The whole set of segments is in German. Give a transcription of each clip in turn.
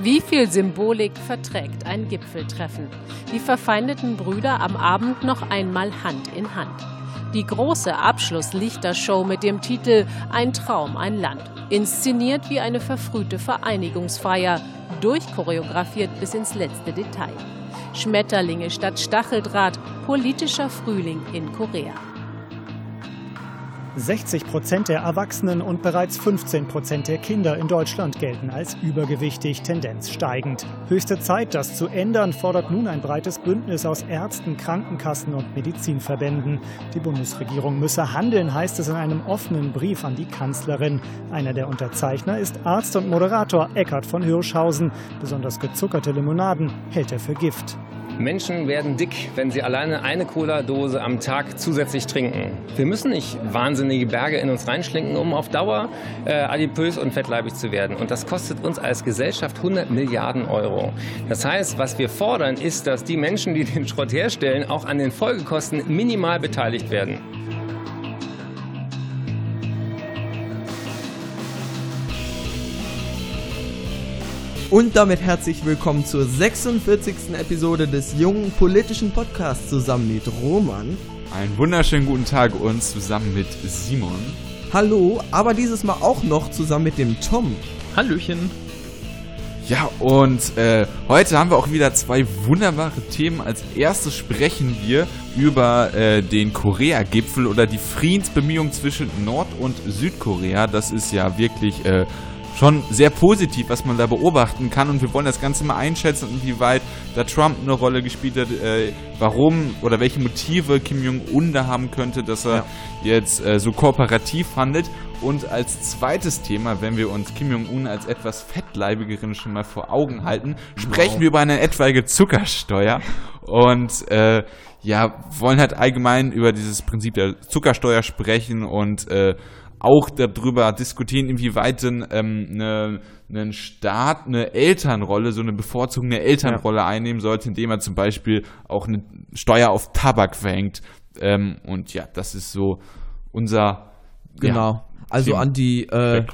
Wie viel Symbolik verträgt ein Gipfeltreffen? Die verfeindeten Brüder am Abend noch einmal Hand in Hand. Die große Abschlusslichtershow mit dem Titel Ein Traum, ein Land. Inszeniert wie eine verfrühte Vereinigungsfeier, durchchoreografiert bis ins letzte Detail. Schmetterlinge statt Stacheldraht, politischer Frühling in Korea. 60 Prozent der Erwachsenen und bereits 15 Prozent der Kinder in Deutschland gelten als übergewichtig, Tendenz steigend. Höchste Zeit, das zu ändern, fordert nun ein breites Bündnis aus Ärzten, Krankenkassen und Medizinverbänden. Die Bundesregierung müsse handeln, heißt es in einem offenen Brief an die Kanzlerin. Einer der Unterzeichner ist Arzt und Moderator Eckhard von Hirschhausen. Besonders gezuckerte Limonaden hält er für Gift. Menschen werden dick, wenn sie alleine eine Cola-Dose am Tag zusätzlich trinken. Wir müssen nicht wahnsinnige Berge in uns reinschlinken, um auf Dauer äh, adipös und fettleibig zu werden. Und das kostet uns als Gesellschaft 100 Milliarden Euro. Das heißt, was wir fordern, ist, dass die Menschen, die den Schrott herstellen, auch an den Folgekosten minimal beteiligt werden. Und damit herzlich willkommen zur 46. Episode des jungen politischen Podcasts zusammen mit Roman. Einen wunderschönen guten Tag und zusammen mit Simon. Hallo, aber dieses Mal auch noch zusammen mit dem Tom. Hallöchen. Ja, und äh, heute haben wir auch wieder zwei wunderbare Themen. Als erstes sprechen wir über äh, den Korea-Gipfel oder die Friedensbemühungen zwischen Nord- und Südkorea. Das ist ja wirklich äh, schon sehr positiv, was man da beobachten kann. Und wir wollen das Ganze mal einschätzen, inwieweit da Trump eine Rolle gespielt hat, äh, warum oder welche Motive Kim Jong-un da haben könnte, dass er ja. jetzt äh, so kooperativ handelt. Und als zweites Thema, wenn wir uns Kim Jong-un als etwas fettleibigeren schon mal vor Augen halten, sprechen wow. wir über eine etwaige Zuckersteuer. Und äh, ja, wollen halt allgemein über dieses Prinzip der Zuckersteuer sprechen und äh, auch darüber diskutieren, inwieweit denn ähm, eine, ein Staat eine Elternrolle, so eine bevorzugende Elternrolle ja. einnehmen sollte, indem er zum Beispiel auch eine Steuer auf Tabak verhängt. Ähm, und ja, das ist so unser Genau. Ja, also an die äh,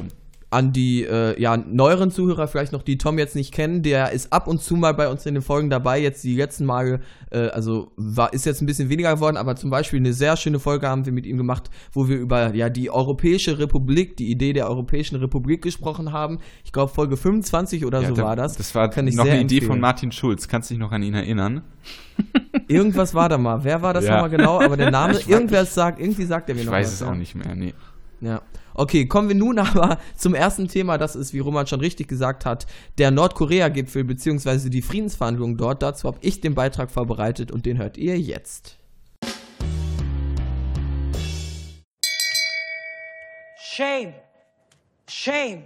an die äh, ja, neueren Zuhörer vielleicht noch, die Tom jetzt nicht kennen, der ist ab und zu mal bei uns in den Folgen dabei. Jetzt die letzten Male, äh, also war, ist jetzt ein bisschen weniger geworden, aber zum Beispiel eine sehr schöne Folge haben wir mit ihm gemacht, wo wir über ja die Europäische Republik, die Idee der Europäischen Republik gesprochen haben. Ich glaube Folge 25 oder ja, so da, war das. Das war Kann noch eine Idee von Martin Schulz. Kannst du dich noch an ihn erinnern? Irgendwas war da mal. Wer war das ja. nochmal genau? Aber der Name, irgendwer sagt, irgendwie sagt er mir ich noch was. Ich weiß es auch nicht mehr, nee. Ja. Okay, kommen wir nun aber zum ersten Thema. Das ist, wie Roman schon richtig gesagt hat, der Nordkorea-Gipfel bzw. die Friedensverhandlungen dort. Dazu habe ich den Beitrag vorbereitet und den hört ihr jetzt. Shame. Shame.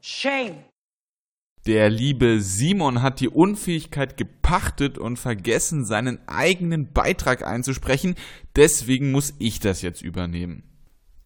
Shame. Der liebe Simon hat die Unfähigkeit gepachtet und vergessen, seinen eigenen Beitrag einzusprechen. Deswegen muss ich das jetzt übernehmen.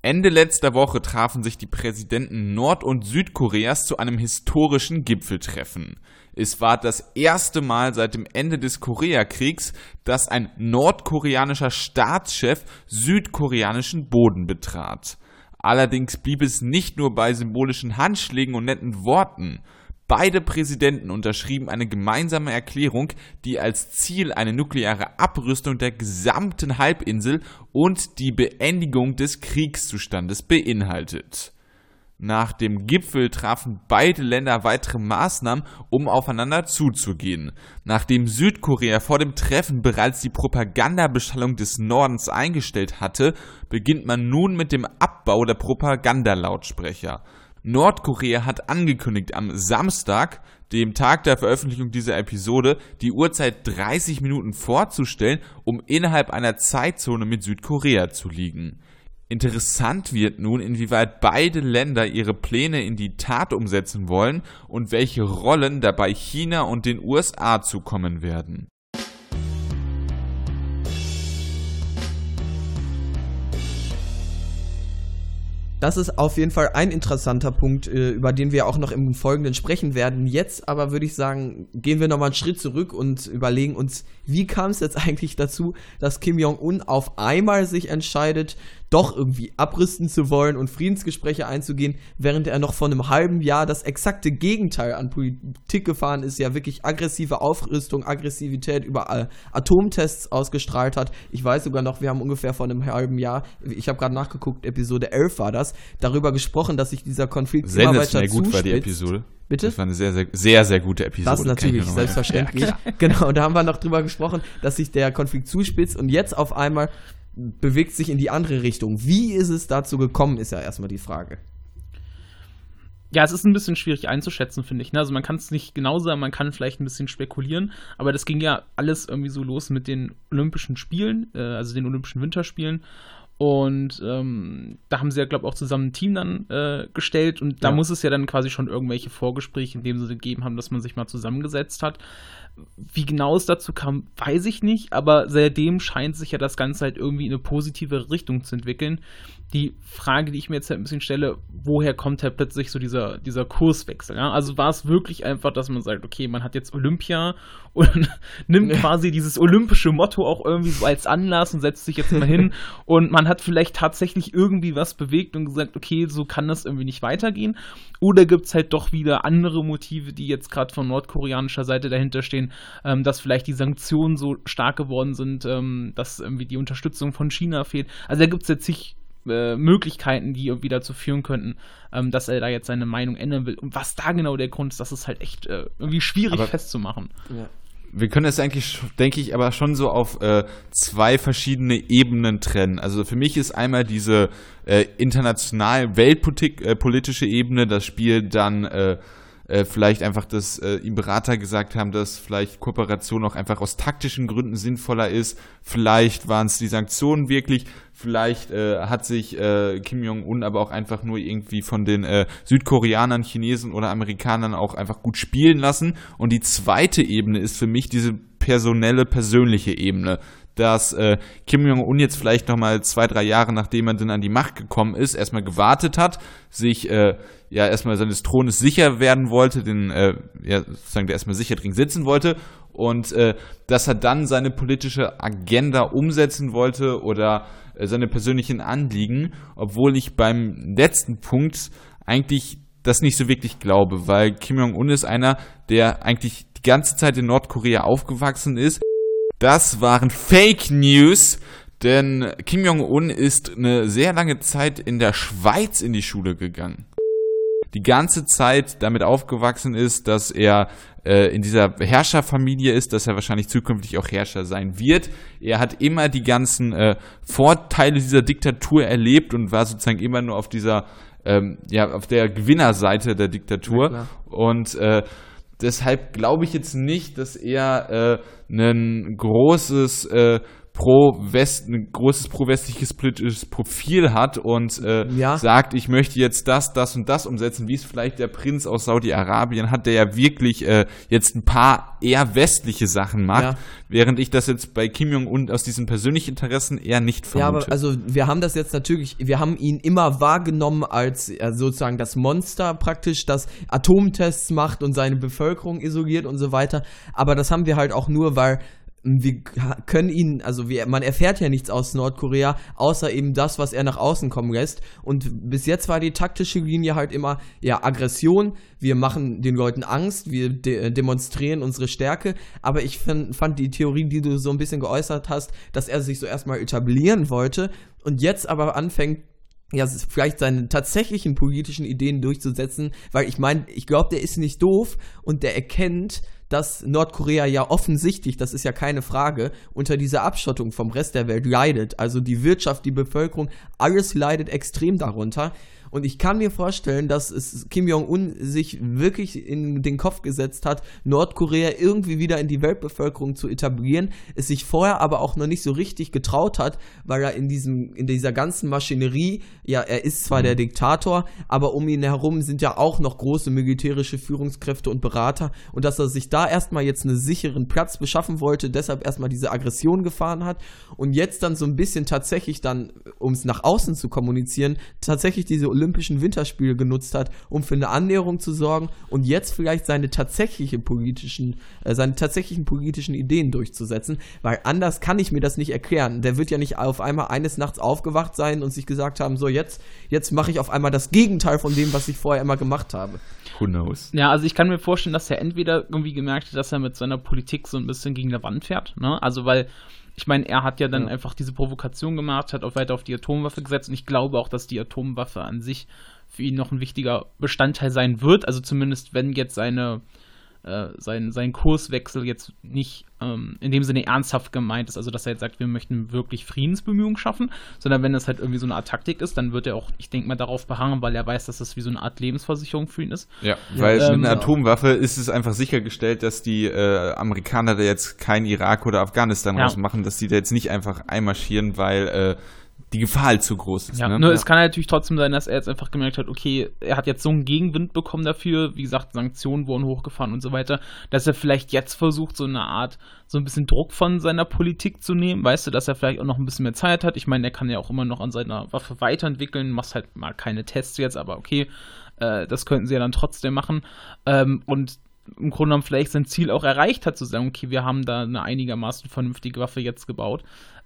Ende letzter Woche trafen sich die Präsidenten Nord- und Südkoreas zu einem historischen Gipfeltreffen. Es war das erste Mal seit dem Ende des Koreakriegs, dass ein nordkoreanischer Staatschef südkoreanischen Boden betrat. Allerdings blieb es nicht nur bei symbolischen Handschlägen und netten Worten. Beide Präsidenten unterschrieben eine gemeinsame Erklärung, die als Ziel eine nukleare Abrüstung der gesamten Halbinsel und die Beendigung des Kriegszustandes beinhaltet. Nach dem Gipfel trafen beide Länder weitere Maßnahmen, um aufeinander zuzugehen. Nachdem Südkorea vor dem Treffen bereits die Propagandabeschallung des Nordens eingestellt hatte, beginnt man nun mit dem Abbau der Propagandalautsprecher. Nordkorea hat angekündigt, am Samstag, dem Tag der Veröffentlichung dieser Episode, die Uhrzeit 30 Minuten vorzustellen, um innerhalb einer Zeitzone mit Südkorea zu liegen. Interessant wird nun, inwieweit beide Länder ihre Pläne in die Tat umsetzen wollen und welche Rollen dabei China und den USA zukommen werden. Das ist auf jeden Fall ein interessanter Punkt, äh, über den wir auch noch im Folgenden sprechen werden. Jetzt aber würde ich sagen, gehen wir nochmal einen Schritt zurück und überlegen uns, wie kam es jetzt eigentlich dazu, dass Kim Jong-un auf einmal sich entscheidet, doch irgendwie abrüsten zu wollen und Friedensgespräche einzugehen, während er noch vor einem halben Jahr das exakte Gegenteil an Politik gefahren ist, ja wirklich aggressive Aufrüstung, Aggressivität über äh, Atomtests ausgestrahlt hat. Ich weiß sogar noch, wir haben ungefähr vor einem halben Jahr, ich habe gerade nachgeguckt, Episode 11 war das, darüber gesprochen, dass sich dieser Konflikt Sendet immer weiter gut war die Episode. Bitte? Das war eine sehr, sehr, sehr, sehr gute Episode. Das natürlich, selbstverständlich. Ja, genau, da haben wir noch drüber gesprochen, dass sich der Konflikt zuspitzt und jetzt auf einmal bewegt sich in die andere Richtung. Wie ist es dazu gekommen, ist ja erstmal die Frage. Ja, es ist ein bisschen schwierig einzuschätzen, finde ich. Ne? Also man kann es nicht genau sagen, man kann vielleicht ein bisschen spekulieren, aber das ging ja alles irgendwie so los mit den Olympischen Spielen, äh, also den Olympischen Winterspielen. Und ähm, da haben sie ja, glaube ich, auch zusammen ein Team dann äh, gestellt. Und da ja. muss es ja dann quasi schon irgendwelche Vorgespräche in dem Sinne gegeben haben, dass man sich mal zusammengesetzt hat. Wie genau es dazu kam, weiß ich nicht, aber seitdem scheint sich ja das Ganze halt irgendwie in eine positive Richtung zu entwickeln die Frage, die ich mir jetzt halt ein bisschen stelle, woher kommt halt plötzlich so dieser, dieser Kurswechsel? Ja? Also war es wirklich einfach, dass man sagt, okay, man hat jetzt Olympia und nimmt quasi dieses olympische Motto auch irgendwie so als Anlass und setzt sich jetzt mal hin und man hat vielleicht tatsächlich irgendwie was bewegt und gesagt, okay, so kann das irgendwie nicht weitergehen. Oder gibt es halt doch wieder andere Motive, die jetzt gerade von nordkoreanischer Seite dahinter stehen, ähm, dass vielleicht die Sanktionen so stark geworden sind, ähm, dass irgendwie die Unterstützung von China fehlt. Also da gibt es jetzt sich äh, Möglichkeiten, die irgendwie dazu führen könnten, ähm, dass er da jetzt seine Meinung ändern will. Und was da genau der Grund ist, das ist halt echt äh, irgendwie schwierig aber, festzumachen. Ja. Wir können es eigentlich, denke ich, aber schon so auf äh, zwei verschiedene Ebenen trennen. Also für mich ist einmal diese äh, international weltpolitische äh, Ebene, das Spiel dann äh, äh, vielleicht einfach, dass äh, ihm Berater gesagt haben, dass vielleicht Kooperation auch einfach aus taktischen Gründen sinnvoller ist. Vielleicht waren es die Sanktionen wirklich. Vielleicht äh, hat sich äh, Kim Jong-un aber auch einfach nur irgendwie von den äh, Südkoreanern, Chinesen oder Amerikanern auch einfach gut spielen lassen. Und die zweite Ebene ist für mich diese personelle, persönliche Ebene dass äh, Kim Jong-un jetzt vielleicht nochmal zwei, drei Jahre, nachdem er dann an die Macht gekommen ist, erstmal gewartet hat, sich äh, ja erstmal seines Thrones sicher werden wollte, den, äh, ja, sozusagen der erstmal sicher drin sitzen wollte und äh, dass er dann seine politische Agenda umsetzen wollte oder äh, seine persönlichen Anliegen, obwohl ich beim letzten Punkt eigentlich das nicht so wirklich glaube, weil Kim Jong-un ist einer, der eigentlich die ganze Zeit in Nordkorea aufgewachsen ist, das waren Fake News, denn Kim Jong-un ist eine sehr lange Zeit in der Schweiz in die Schule gegangen. Die ganze Zeit damit aufgewachsen ist, dass er äh, in dieser Herrscherfamilie ist, dass er wahrscheinlich zukünftig auch Herrscher sein wird. Er hat immer die ganzen äh, Vorteile dieser Diktatur erlebt und war sozusagen immer nur auf dieser, ähm, ja, auf der Gewinnerseite der Diktatur. Ja, und äh, deshalb glaube ich jetzt nicht, dass er äh, ein großes äh, pro-West, ein großes pro-westliches politisches Profil hat und äh, ja. sagt, ich möchte jetzt das, das und das umsetzen, wie es vielleicht der Prinz aus Saudi-Arabien hat, der ja wirklich äh, jetzt ein paar eher westliche Sachen macht, ja. während ich das jetzt bei Kim Jong-un aus diesen persönlichen Interessen eher nicht vermute. Ja, aber also wir haben das jetzt natürlich, wir haben ihn immer wahrgenommen als äh, sozusagen das Monster praktisch, das Atomtests macht und seine Bevölkerung isoliert und so weiter, aber das haben wir halt auch nur, weil wir können ihn, also wir, man erfährt ja nichts aus Nordkorea, außer eben das, was er nach außen kommen lässt. Und bis jetzt war die taktische Linie halt immer, ja, Aggression, wir machen den Leuten Angst, wir de demonstrieren unsere Stärke. Aber ich find, fand die Theorie, die du so ein bisschen geäußert hast, dass er sich so erstmal etablieren wollte und jetzt aber anfängt, ja, vielleicht seine tatsächlichen politischen Ideen durchzusetzen, weil ich meine, ich glaube, der ist nicht doof und der erkennt, dass Nordkorea ja offensichtlich, das ist ja keine Frage, unter dieser Abschottung vom Rest der Welt leidet. Also die Wirtschaft, die Bevölkerung, alles leidet extrem darunter. Und ich kann mir vorstellen, dass es Kim Jong-un sich wirklich in den Kopf gesetzt hat, Nordkorea irgendwie wieder in die Weltbevölkerung zu etablieren, es sich vorher aber auch noch nicht so richtig getraut hat, weil er in diesem, in dieser ganzen Maschinerie, ja, er ist zwar der Diktator, aber um ihn herum sind ja auch noch große militärische Führungskräfte und Berater. Und dass er sich da erstmal jetzt einen sicheren Platz beschaffen wollte, deshalb erstmal diese Aggression gefahren hat und jetzt dann so ein bisschen tatsächlich dann, um es nach außen zu kommunizieren, tatsächlich diese Olympischen Winterspiele genutzt hat, um für eine Annäherung zu sorgen und jetzt vielleicht seine tatsächliche politischen, äh, seine tatsächlichen politischen Ideen durchzusetzen, weil anders kann ich mir das nicht erklären. Der wird ja nicht auf einmal eines Nachts aufgewacht sein und sich gesagt haben, so jetzt, jetzt mache ich auf einmal das Gegenteil von dem, was ich vorher immer gemacht habe. Who knows? Ja, also ich kann mir vorstellen, dass er entweder irgendwie gemerkt hat, dass er mit seiner Politik so ein bisschen gegen der Wand fährt, ne? Also weil ich meine, er hat ja dann ja. einfach diese Provokation gemacht, hat auch weiter auf die Atomwaffe gesetzt und ich glaube auch, dass die Atomwaffe an sich für ihn noch ein wichtiger Bestandteil sein wird. Also zumindest wenn jetzt seine äh, sein, sein Kurswechsel jetzt nicht ähm, in dem Sinne ernsthaft gemeint ist, also dass er jetzt sagt, wir möchten wirklich Friedensbemühungen schaffen, sondern wenn das halt irgendwie so eine Art Taktik ist, dann wird er auch, ich denke mal, darauf beharren, weil er weiß, dass das wie so eine Art Lebensversicherung für ihn ist. Ja, weil ähm, mit einer Atomwaffe ist es einfach sichergestellt, dass die äh, Amerikaner da jetzt kein Irak oder Afghanistan ja. rausmachen, dass die da jetzt nicht einfach einmarschieren, weil äh, die Gefahr halt zu groß ist. Ja, ne? nur ja. es kann natürlich trotzdem sein, dass er jetzt einfach gemerkt hat, okay, er hat jetzt so einen Gegenwind bekommen dafür, wie gesagt, Sanktionen wurden hochgefahren und so weiter, dass er vielleicht jetzt versucht, so eine Art, so ein bisschen Druck von seiner Politik zu nehmen, weißt du, dass er vielleicht auch noch ein bisschen mehr Zeit hat. Ich meine, er kann ja auch immer noch an seiner Waffe weiterentwickeln, machst halt mal keine Tests jetzt, aber okay, äh, das könnten sie ja dann trotzdem machen. Ähm, und im Grunde genommen vielleicht sein Ziel auch erreicht hat, zu sagen, okay, wir haben da eine einigermaßen vernünftige Waffe jetzt gebaut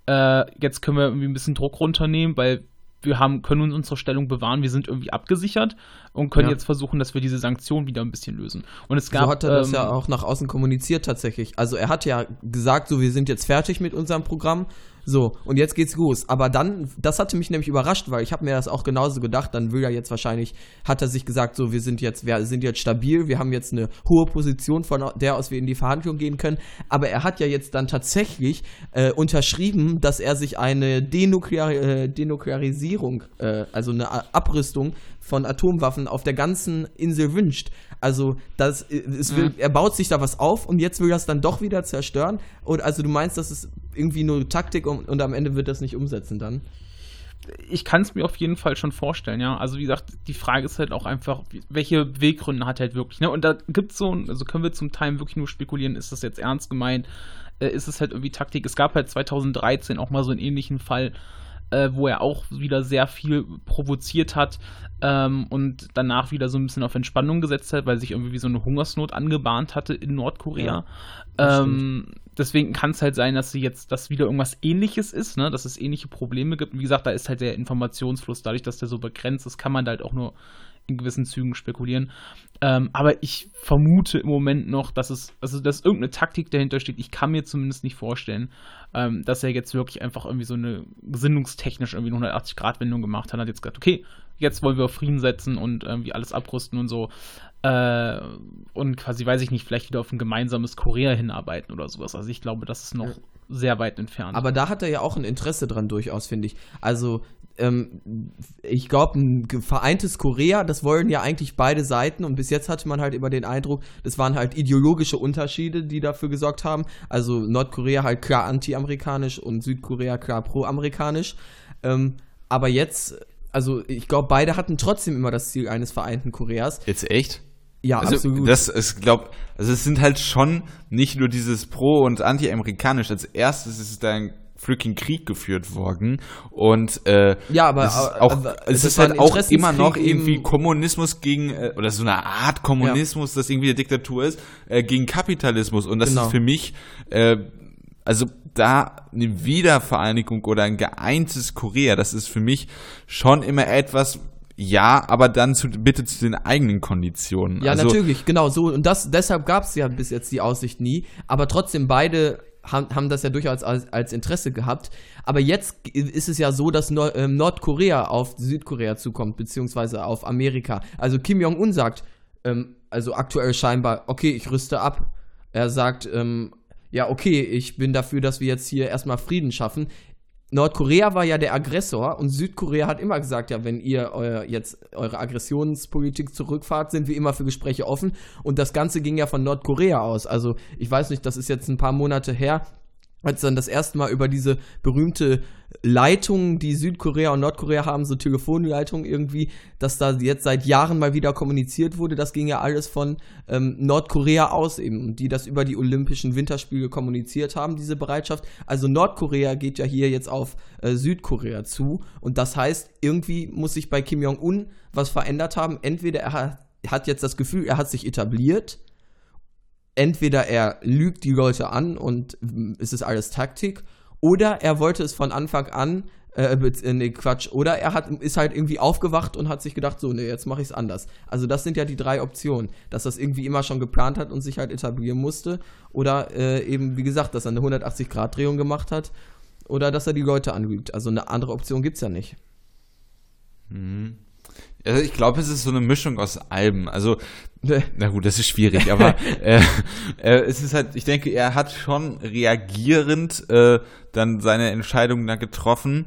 äh, jetzt können wir irgendwie ein bisschen Druck runternehmen, weil wir haben, können uns unsere Stellung bewahren, wir sind irgendwie abgesichert und können ja. jetzt versuchen, dass wir diese Sanktionen wieder ein bisschen lösen. Und es gab, so hat er das ähm, ja auch nach außen kommuniziert tatsächlich. Also er hat ja gesagt, so wir sind jetzt fertig mit unserem Programm so, und jetzt geht's los. Aber dann, das hatte mich nämlich überrascht, weil ich habe mir das auch genauso gedacht. Dann will er jetzt wahrscheinlich, hat er sich gesagt, so, wir sind jetzt, wir sind jetzt stabil, wir haben jetzt eine hohe Position, von der aus wir in die Verhandlung gehen können. Aber er hat ja jetzt dann tatsächlich äh, unterschrieben, dass er sich eine Denuklear äh, Denuklearisierung, äh, also eine Abrüstung von Atomwaffen auf der ganzen Insel wünscht. Also das, es will, mhm. er baut sich da was auf und jetzt will er es dann doch wieder zerstören. Und also du meinst, das ist irgendwie nur Taktik und, und am Ende wird das nicht umsetzen dann? ich kann es mir auf jeden Fall schon vorstellen, ja. Also wie gesagt, die Frage ist halt auch einfach, welche Beweggründe hat halt wirklich, ne? Und da gibt es so, also können wir zum Teil wirklich nur spekulieren, ist das jetzt ernst gemeint, äh, ist es halt irgendwie Taktik. Es gab halt 2013 auch mal so einen ähnlichen Fall, äh, wo er auch wieder sehr viel provoziert hat ähm, und danach wieder so ein bisschen auf Entspannung gesetzt hat, weil sich irgendwie wie so eine Hungersnot angebahnt hatte in Nordkorea. Ja, ähm, deswegen kann es halt sein, dass sie jetzt, dass wieder irgendwas ähnliches ist, ne? dass es ähnliche Probleme gibt. Wie gesagt, da ist halt der Informationsfluss, dadurch, dass der so begrenzt ist, kann man da halt auch nur in gewissen Zügen spekulieren. Ähm, aber ich vermute im Moment noch, dass es, also dass irgendeine Taktik dahinter steht. Ich kann mir zumindest nicht vorstellen, ähm, dass er jetzt wirklich einfach irgendwie so eine gesinnungstechnisch irgendwie eine 180-Grad-Wendung gemacht hat. Hat jetzt gesagt, okay, jetzt wollen wir auf Frieden setzen und irgendwie alles abrüsten und so. Äh, und quasi, weiß ich nicht, vielleicht wieder auf ein gemeinsames Korea hinarbeiten oder sowas. Also ich glaube, das ist noch ja. Sehr weit entfernt. Aber da hat er ja auch ein Interesse dran durchaus, finde ich. Also ähm, ich glaube, ein vereintes Korea, das wollen ja eigentlich beide Seiten und bis jetzt hatte man halt immer den Eindruck, das waren halt ideologische Unterschiede, die dafür gesorgt haben. Also Nordkorea halt klar anti-amerikanisch und Südkorea klar pro-amerikanisch. Ähm, aber jetzt, also ich glaube, beide hatten trotzdem immer das Ziel eines vereinten Koreas. Jetzt echt? Ja, also, absolut. Das ist, glaub, also es sind halt schon nicht nur dieses pro- und anti-amerikanisch. Als erstes ist es dann freaking Krieg geführt worden und äh, ja, aber es ist, auch, aber, es ist halt auch immer noch irgendwie Kommunismus gegen äh, oder so eine Art Kommunismus, ja. das irgendwie eine Diktatur ist, äh, gegen Kapitalismus und das genau. ist für mich äh, also da eine Wiedervereinigung oder ein geeintes Korea, das ist für mich schon immer etwas, ja, aber dann zu, bitte zu den eigenen Konditionen. Ja, also, natürlich, genau so. Und das, deshalb gab es ja bis jetzt die Aussicht nie. Aber trotzdem, beide haben, haben das ja durchaus als, als Interesse gehabt. Aber jetzt ist es ja so, dass Nord äh, Nordkorea auf Südkorea zukommt, beziehungsweise auf Amerika. Also Kim Jong-un sagt, ähm, also aktuell scheinbar, okay, ich rüste ab. Er sagt, ähm, ja, okay, ich bin dafür, dass wir jetzt hier erstmal Frieden schaffen. Nordkorea war ja der Aggressor und Südkorea hat immer gesagt, ja, wenn ihr euer, jetzt eure Aggressionspolitik zurückfahrt, sind wir immer für Gespräche offen. Und das Ganze ging ja von Nordkorea aus. Also ich weiß nicht, das ist jetzt ein paar Monate her. Als dann das erste Mal über diese berühmte Leitung, die Südkorea und Nordkorea haben, so Telefonleitung irgendwie, dass da jetzt seit Jahren mal wieder kommuniziert wurde, das ging ja alles von ähm, Nordkorea aus eben, die das über die Olympischen Winterspiele kommuniziert haben, diese Bereitschaft. Also Nordkorea geht ja hier jetzt auf äh, Südkorea zu und das heißt, irgendwie muss sich bei Kim Jong-un was verändert haben. Entweder er hat, hat jetzt das Gefühl, er hat sich etabliert, entweder er lügt die Leute an und es ist alles Taktik, oder er wollte es von Anfang an, äh, äh, nee, Quatsch, oder er hat, ist halt irgendwie aufgewacht und hat sich gedacht, so, nee, jetzt mache ich es anders. Also das sind ja die drei Optionen, dass das irgendwie immer schon geplant hat und sich halt etablieren musste, oder äh, eben, wie gesagt, dass er eine 180-Grad-Drehung gemacht hat, oder dass er die Leute anlügt. Also eine andere Option gibt es ja nicht. Mhm. Also ich glaube, es ist so eine Mischung aus Alben. Also, na gut, das ist schwierig, aber äh, äh, es ist halt, ich denke, er hat schon reagierend äh, dann seine Entscheidung da getroffen.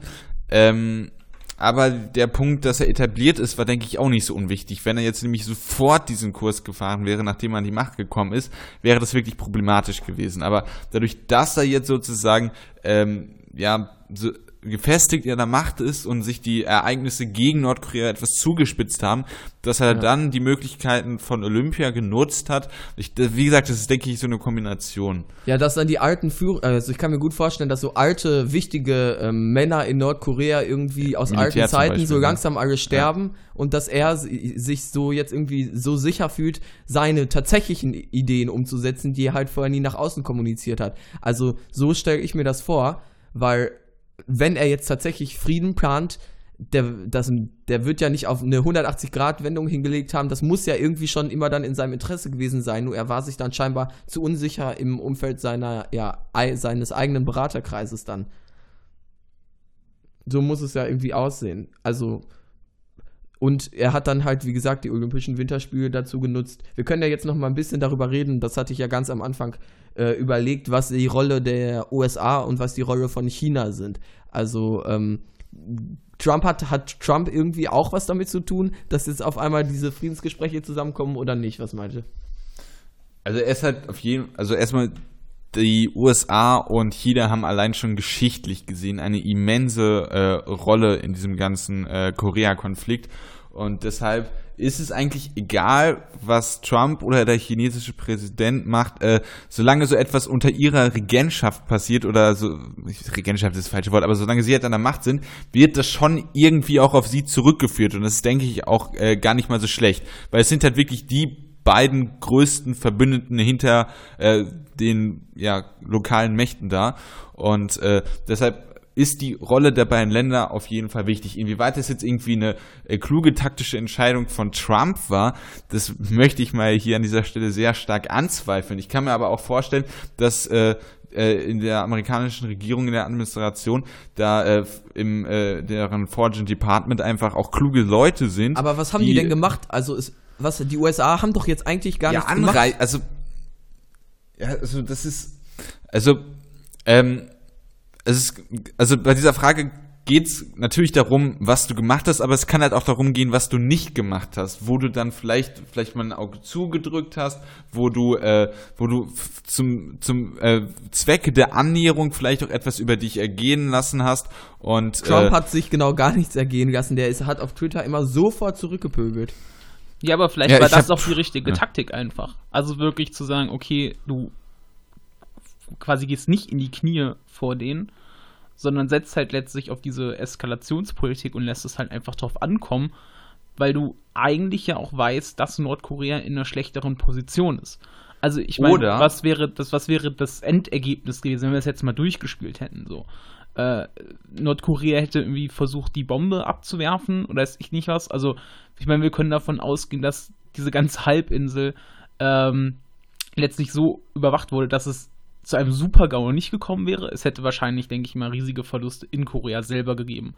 Ähm, aber der Punkt, dass er etabliert ist, war, denke ich, auch nicht so unwichtig. Wenn er jetzt nämlich sofort diesen Kurs gefahren wäre, nachdem er an die Macht gekommen ist, wäre das wirklich problematisch gewesen. Aber dadurch, dass er jetzt sozusagen ähm, ja so gefestigt in der Macht ist und sich die Ereignisse gegen Nordkorea etwas zugespitzt haben, dass er ja. dann die Möglichkeiten von Olympia genutzt hat. Ich, wie gesagt, das ist, denke ich, so eine Kombination. Ja, dass dann die alten Führer, also ich kann mir gut vorstellen, dass so alte, wichtige ähm, Männer in Nordkorea irgendwie aus Militär alten Zeiten Beispiel, so ne? langsam alle sterben ja. und dass er sich so jetzt irgendwie so sicher fühlt, seine tatsächlichen Ideen umzusetzen, die er halt vorher nie nach außen kommuniziert hat. Also so stelle ich mir das vor, weil wenn er jetzt tatsächlich Frieden plant, der, das, der wird ja nicht auf eine 180-Grad-Wendung hingelegt haben. Das muss ja irgendwie schon immer dann in seinem Interesse gewesen sein. Nur er war sich dann scheinbar zu unsicher im Umfeld seiner, ja, seines eigenen Beraterkreises dann. So muss es ja irgendwie aussehen. Also, und er hat dann halt, wie gesagt, die Olympischen Winterspiele dazu genutzt. Wir können ja jetzt noch mal ein bisschen darüber reden. Das hatte ich ja ganz am Anfang äh, überlegt, was die Rolle der USA und was die Rolle von China sind. Also ähm, Trump hat, hat Trump irgendwie auch was damit zu tun, dass jetzt auf einmal diese Friedensgespräche zusammenkommen oder nicht? Was meinte? Also er ist halt auf jeden also erstmal die USA und China haben allein schon geschichtlich gesehen eine immense äh, Rolle in diesem ganzen äh, Korea-Konflikt und deshalb ist es eigentlich egal, was Trump oder der chinesische Präsident macht, äh, solange so etwas unter ihrer Regentschaft passiert oder so, Regentschaft ist das falsche Wort, aber solange sie halt an der Macht sind, wird das schon irgendwie auch auf sie zurückgeführt. Und das ist, denke ich, auch äh, gar nicht mal so schlecht, weil es sind halt wirklich die beiden größten Verbündeten hinter äh, den ja, lokalen Mächten da. Und äh, deshalb ist die Rolle der beiden Länder auf jeden Fall wichtig. Inwieweit das jetzt irgendwie eine äh, kluge taktische Entscheidung von Trump war, das möchte ich mal hier an dieser Stelle sehr stark anzweifeln. Ich kann mir aber auch vorstellen, dass äh, äh in der amerikanischen Regierung, in der Administration, da äh, im äh, deren Fortune Department einfach auch kluge Leute sind. Aber was haben die, die denn gemacht? Also ist, was die USA haben doch jetzt eigentlich gar ja, nichts gemacht. Also ja, also das ist also ähm, es ist, also bei dieser Frage geht es natürlich darum, was du gemacht hast, aber es kann halt auch darum gehen, was du nicht gemacht hast, wo du dann vielleicht vielleicht mal ein Auge zugedrückt hast, wo du äh, wo du zum zum äh, Zwecke der Annäherung vielleicht auch etwas über dich ergehen lassen hast und Trump äh, hat sich genau gar nichts ergehen lassen, der ist, hat auf Twitter immer sofort zurückgepöbelt. Ja, aber vielleicht ja, war das doch die richtige ja. Taktik einfach. Also wirklich zu sagen, okay, du quasi gehst nicht in die Knie vor denen, sondern setzt halt letztlich auf diese Eskalationspolitik und lässt es halt einfach drauf ankommen, weil du eigentlich ja auch weißt, dass Nordkorea in einer schlechteren Position ist. Also ich meine, was wäre das, was wäre das Endergebnis gewesen, wenn wir es jetzt mal durchgespielt hätten? So, äh, Nordkorea hätte irgendwie versucht, die Bombe abzuwerfen oder ist ich nicht was. Also ich meine, wir können davon ausgehen, dass diese ganze Halbinsel ähm, letztlich so überwacht wurde, dass es zu einem Super-GAU nicht gekommen wäre. Es hätte wahrscheinlich, denke ich mal, riesige Verluste in Korea selber gegeben,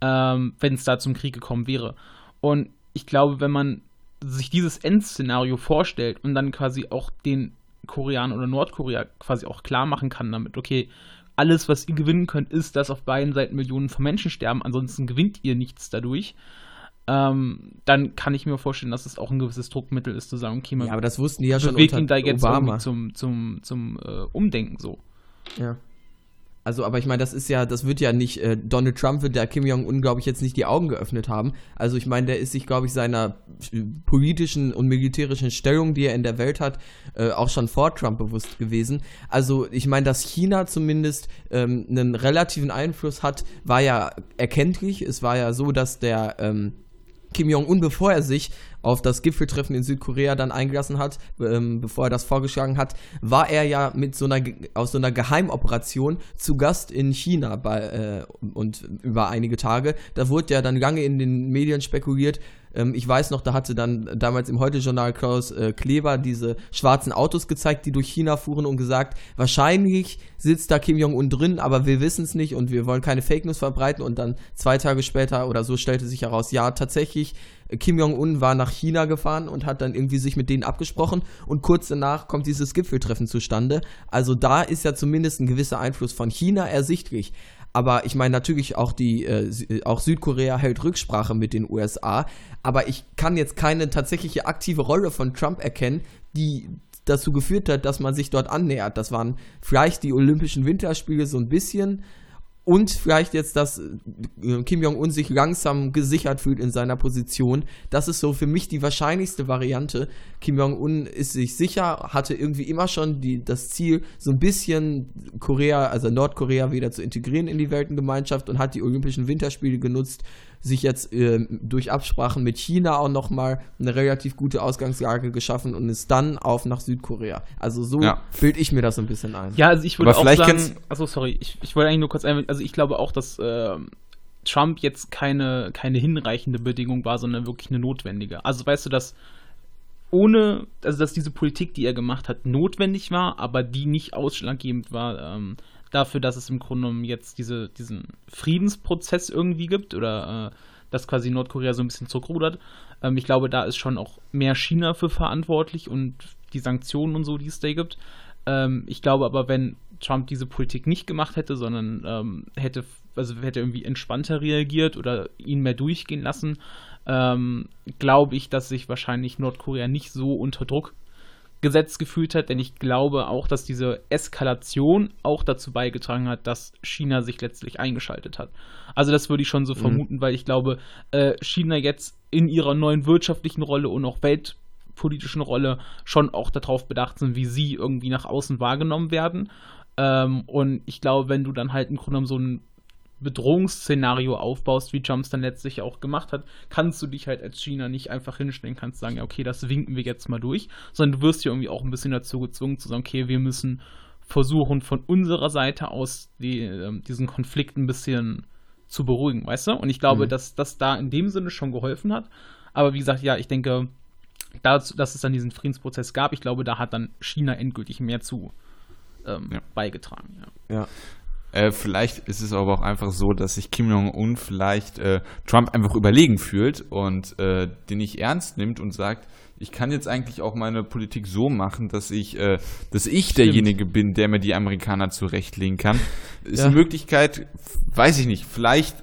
ähm, wenn es da zum Krieg gekommen wäre. Und ich glaube, wenn man sich dieses Endszenario vorstellt und dann quasi auch den Koreanern oder Nordkorea quasi auch klar machen kann damit, okay, alles, was ihr gewinnen könnt, ist, dass auf beiden Seiten Millionen von Menschen sterben, ansonsten gewinnt ihr nichts dadurch ähm, dann kann ich mir vorstellen, dass es auch ein gewisses Druckmittel ist, zu sagen, okay, man ja, aber das wussten die ja schon bewegt ihn da jetzt Obama. zum, zum, zum äh, Umdenken so. Ja. Also, aber ich meine, das ist ja, das wird ja nicht, äh, Donald Trump wird der Kim Jong-un, glaube ich, jetzt nicht die Augen geöffnet haben. Also, ich meine, der ist sich, glaube ich, seiner äh, politischen und militärischen Stellung, die er in der Welt hat, äh, auch schon vor Trump bewusst gewesen. Also, ich meine, dass China zumindest ähm, einen relativen Einfluss hat, war ja erkenntlich. Es war ja so, dass der ähm, Kim Jong-un, bevor er sich auf das Gipfeltreffen in Südkorea dann eingelassen hat, ähm, bevor er das vorgeschlagen hat, war er ja mit so einer aus so einer Geheimoperation zu Gast in China bei, äh, und über einige Tage. Da wurde ja dann lange in den Medien spekuliert, ähm, ich weiß noch, da hatte dann damals im Heute-Journal Klaus äh, Kleber diese schwarzen Autos gezeigt, die durch China fuhren und gesagt, wahrscheinlich sitzt da Kim Jong-un drin, aber wir wissen es nicht und wir wollen keine Fake News verbreiten. Und dann zwei Tage später oder so stellte sich heraus, ja, tatsächlich, Kim Jong-un war nach China gefahren und hat dann irgendwie sich mit denen abgesprochen und kurz danach kommt dieses Gipfeltreffen zustande. Also da ist ja zumindest ein gewisser Einfluss von China ersichtlich. Aber ich meine natürlich auch die, äh, auch Südkorea hält Rücksprache mit den USA. Aber ich kann jetzt keine tatsächliche aktive Rolle von Trump erkennen, die dazu geführt hat, dass man sich dort annähert. Das waren vielleicht die Olympischen Winterspiele so ein bisschen, und vielleicht jetzt, dass äh, Kim Jong-un sich langsam gesichert fühlt in seiner Position. Das ist so für mich die wahrscheinlichste Variante. Kim Jong-un ist sich sicher, hatte irgendwie immer schon die, das Ziel, so ein bisschen Korea, also Nordkorea wieder zu integrieren in die Weltengemeinschaft und hat die Olympischen Winterspiele genutzt, sich jetzt äh, durch Absprachen mit China auch nochmal eine relativ gute Ausgangslage geschaffen und ist dann auf nach Südkorea. Also so ja. bilde ich mir das so ein bisschen ein. Ja, also ich würde auch sagen, also sorry, ich, ich wollte eigentlich nur kurz ein, also ich glaube auch, dass äh, Trump jetzt keine, keine hinreichende Bedingung war, sondern wirklich eine notwendige. Also weißt du, dass ohne, also dass diese Politik, die er gemacht hat, notwendig war, aber die nicht ausschlaggebend war, ähm, dafür, dass es im Grunde genommen jetzt diese, diesen Friedensprozess irgendwie gibt oder äh, dass quasi Nordkorea so ein bisschen zurückrudert. Ähm, ich glaube, da ist schon auch mehr China für verantwortlich und die Sanktionen und so, die es da gibt. Ähm, ich glaube aber, wenn Trump diese Politik nicht gemacht hätte, sondern ähm, hätte, also hätte irgendwie entspannter reagiert oder ihn mehr durchgehen lassen, ähm, glaube ich, dass sich wahrscheinlich Nordkorea nicht so unter Druck gesetzt gefühlt hat, denn ich glaube auch, dass diese Eskalation auch dazu beigetragen hat, dass China sich letztlich eingeschaltet hat. Also das würde ich schon so mhm. vermuten, weil ich glaube, äh, China jetzt in ihrer neuen wirtschaftlichen Rolle und auch weltpolitischen Rolle schon auch darauf bedacht sind, wie sie irgendwie nach außen wahrgenommen werden. Ähm, und ich glaube, wenn du dann halt im Grunde so ein Bedrohungsszenario aufbaust, wie Jumps dann letztlich auch gemacht hat, kannst du dich halt als China nicht einfach hinstellen, kannst sagen, ja, okay, das winken wir jetzt mal durch, sondern du wirst ja irgendwie auch ein bisschen dazu gezwungen zu sagen, okay, wir müssen versuchen von unserer Seite aus die, äh, diesen Konflikt ein bisschen zu beruhigen, weißt du? Und ich glaube, mhm. dass das da in dem Sinne schon geholfen hat. Aber wie gesagt, ja, ich denke, dazu, dass es dann diesen Friedensprozess gab, ich glaube, da hat dann China endgültig mehr zu ähm, ja. beigetragen. Ja. ja. Äh, vielleicht ist es aber auch einfach so, dass sich Kim Jong-un vielleicht äh, Trump einfach überlegen fühlt und äh, den nicht ernst nimmt und sagt, ich kann jetzt eigentlich auch meine Politik so machen, dass ich, äh, dass ich Stimmt. derjenige bin, der mir die Amerikaner zurechtlegen kann. Ist ja. eine Möglichkeit, weiß ich nicht, vielleicht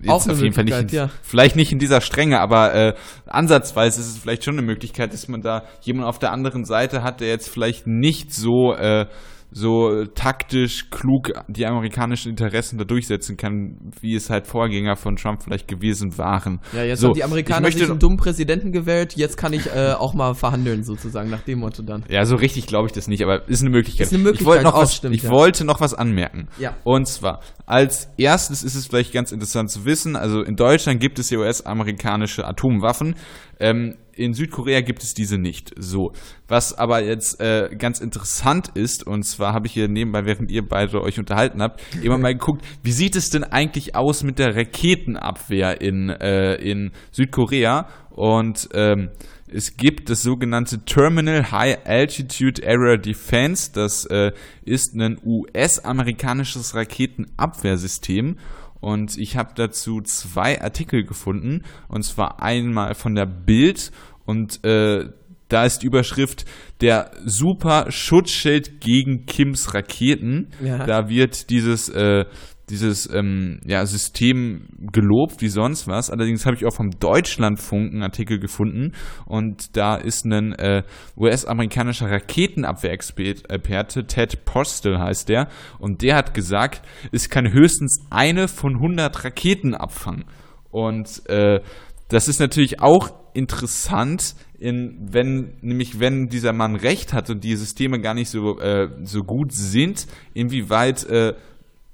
jetzt auf jeden Fall nicht, in, ja. vielleicht nicht in dieser Strenge, aber äh, ansatzweise ist es vielleicht schon eine Möglichkeit, dass man da jemanden auf der anderen Seite hat, der jetzt vielleicht nicht so äh, so taktisch klug die amerikanischen Interessen da durchsetzen kann, wie es halt Vorgänger von Trump vielleicht gewesen waren. Ja, jetzt so, haben die Amerikaner sich einen dummen Präsidenten gewählt, jetzt kann ich äh, auch mal verhandeln sozusagen, nach dem Motto dann. Ja, so richtig glaube ich das nicht, aber ist eine Möglichkeit. Ist eine Möglichkeit, ich wollte noch, was, stimmt, ich ja. wollte noch was anmerken. Ja. Und zwar, als erstes ist es vielleicht ganz interessant zu wissen, also in Deutschland gibt es ja US-amerikanische Atomwaffen. Ähm, in Südkorea gibt es diese nicht. So. Was aber jetzt äh, ganz interessant ist, und zwar habe ich hier nebenbei, während ihr beide euch unterhalten habt, immer mal geguckt, wie sieht es denn eigentlich aus mit der Raketenabwehr in, äh, in Südkorea? Und ähm, es gibt das sogenannte Terminal High Altitude Area Defense. Das äh, ist ein US-amerikanisches Raketenabwehrsystem. Und ich habe dazu zwei Artikel gefunden. Und zwar einmal von der Bild und äh, da ist die Überschrift der super Schutzschild gegen Kims Raketen. Ja. Da wird dieses, äh, dieses ähm, ja, System gelobt wie sonst was. Allerdings habe ich auch vom Deutschlandfunk einen Artikel gefunden und da ist ein äh, US-amerikanischer Raketenabwehrexperte, Ted Postel heißt der, und der hat gesagt, es kann höchstens eine von 100 Raketen abfangen. Und äh, das ist natürlich auch interessant, in, wenn, nämlich wenn dieser Mann recht hat und die Systeme gar nicht so, äh, so gut sind, inwieweit äh,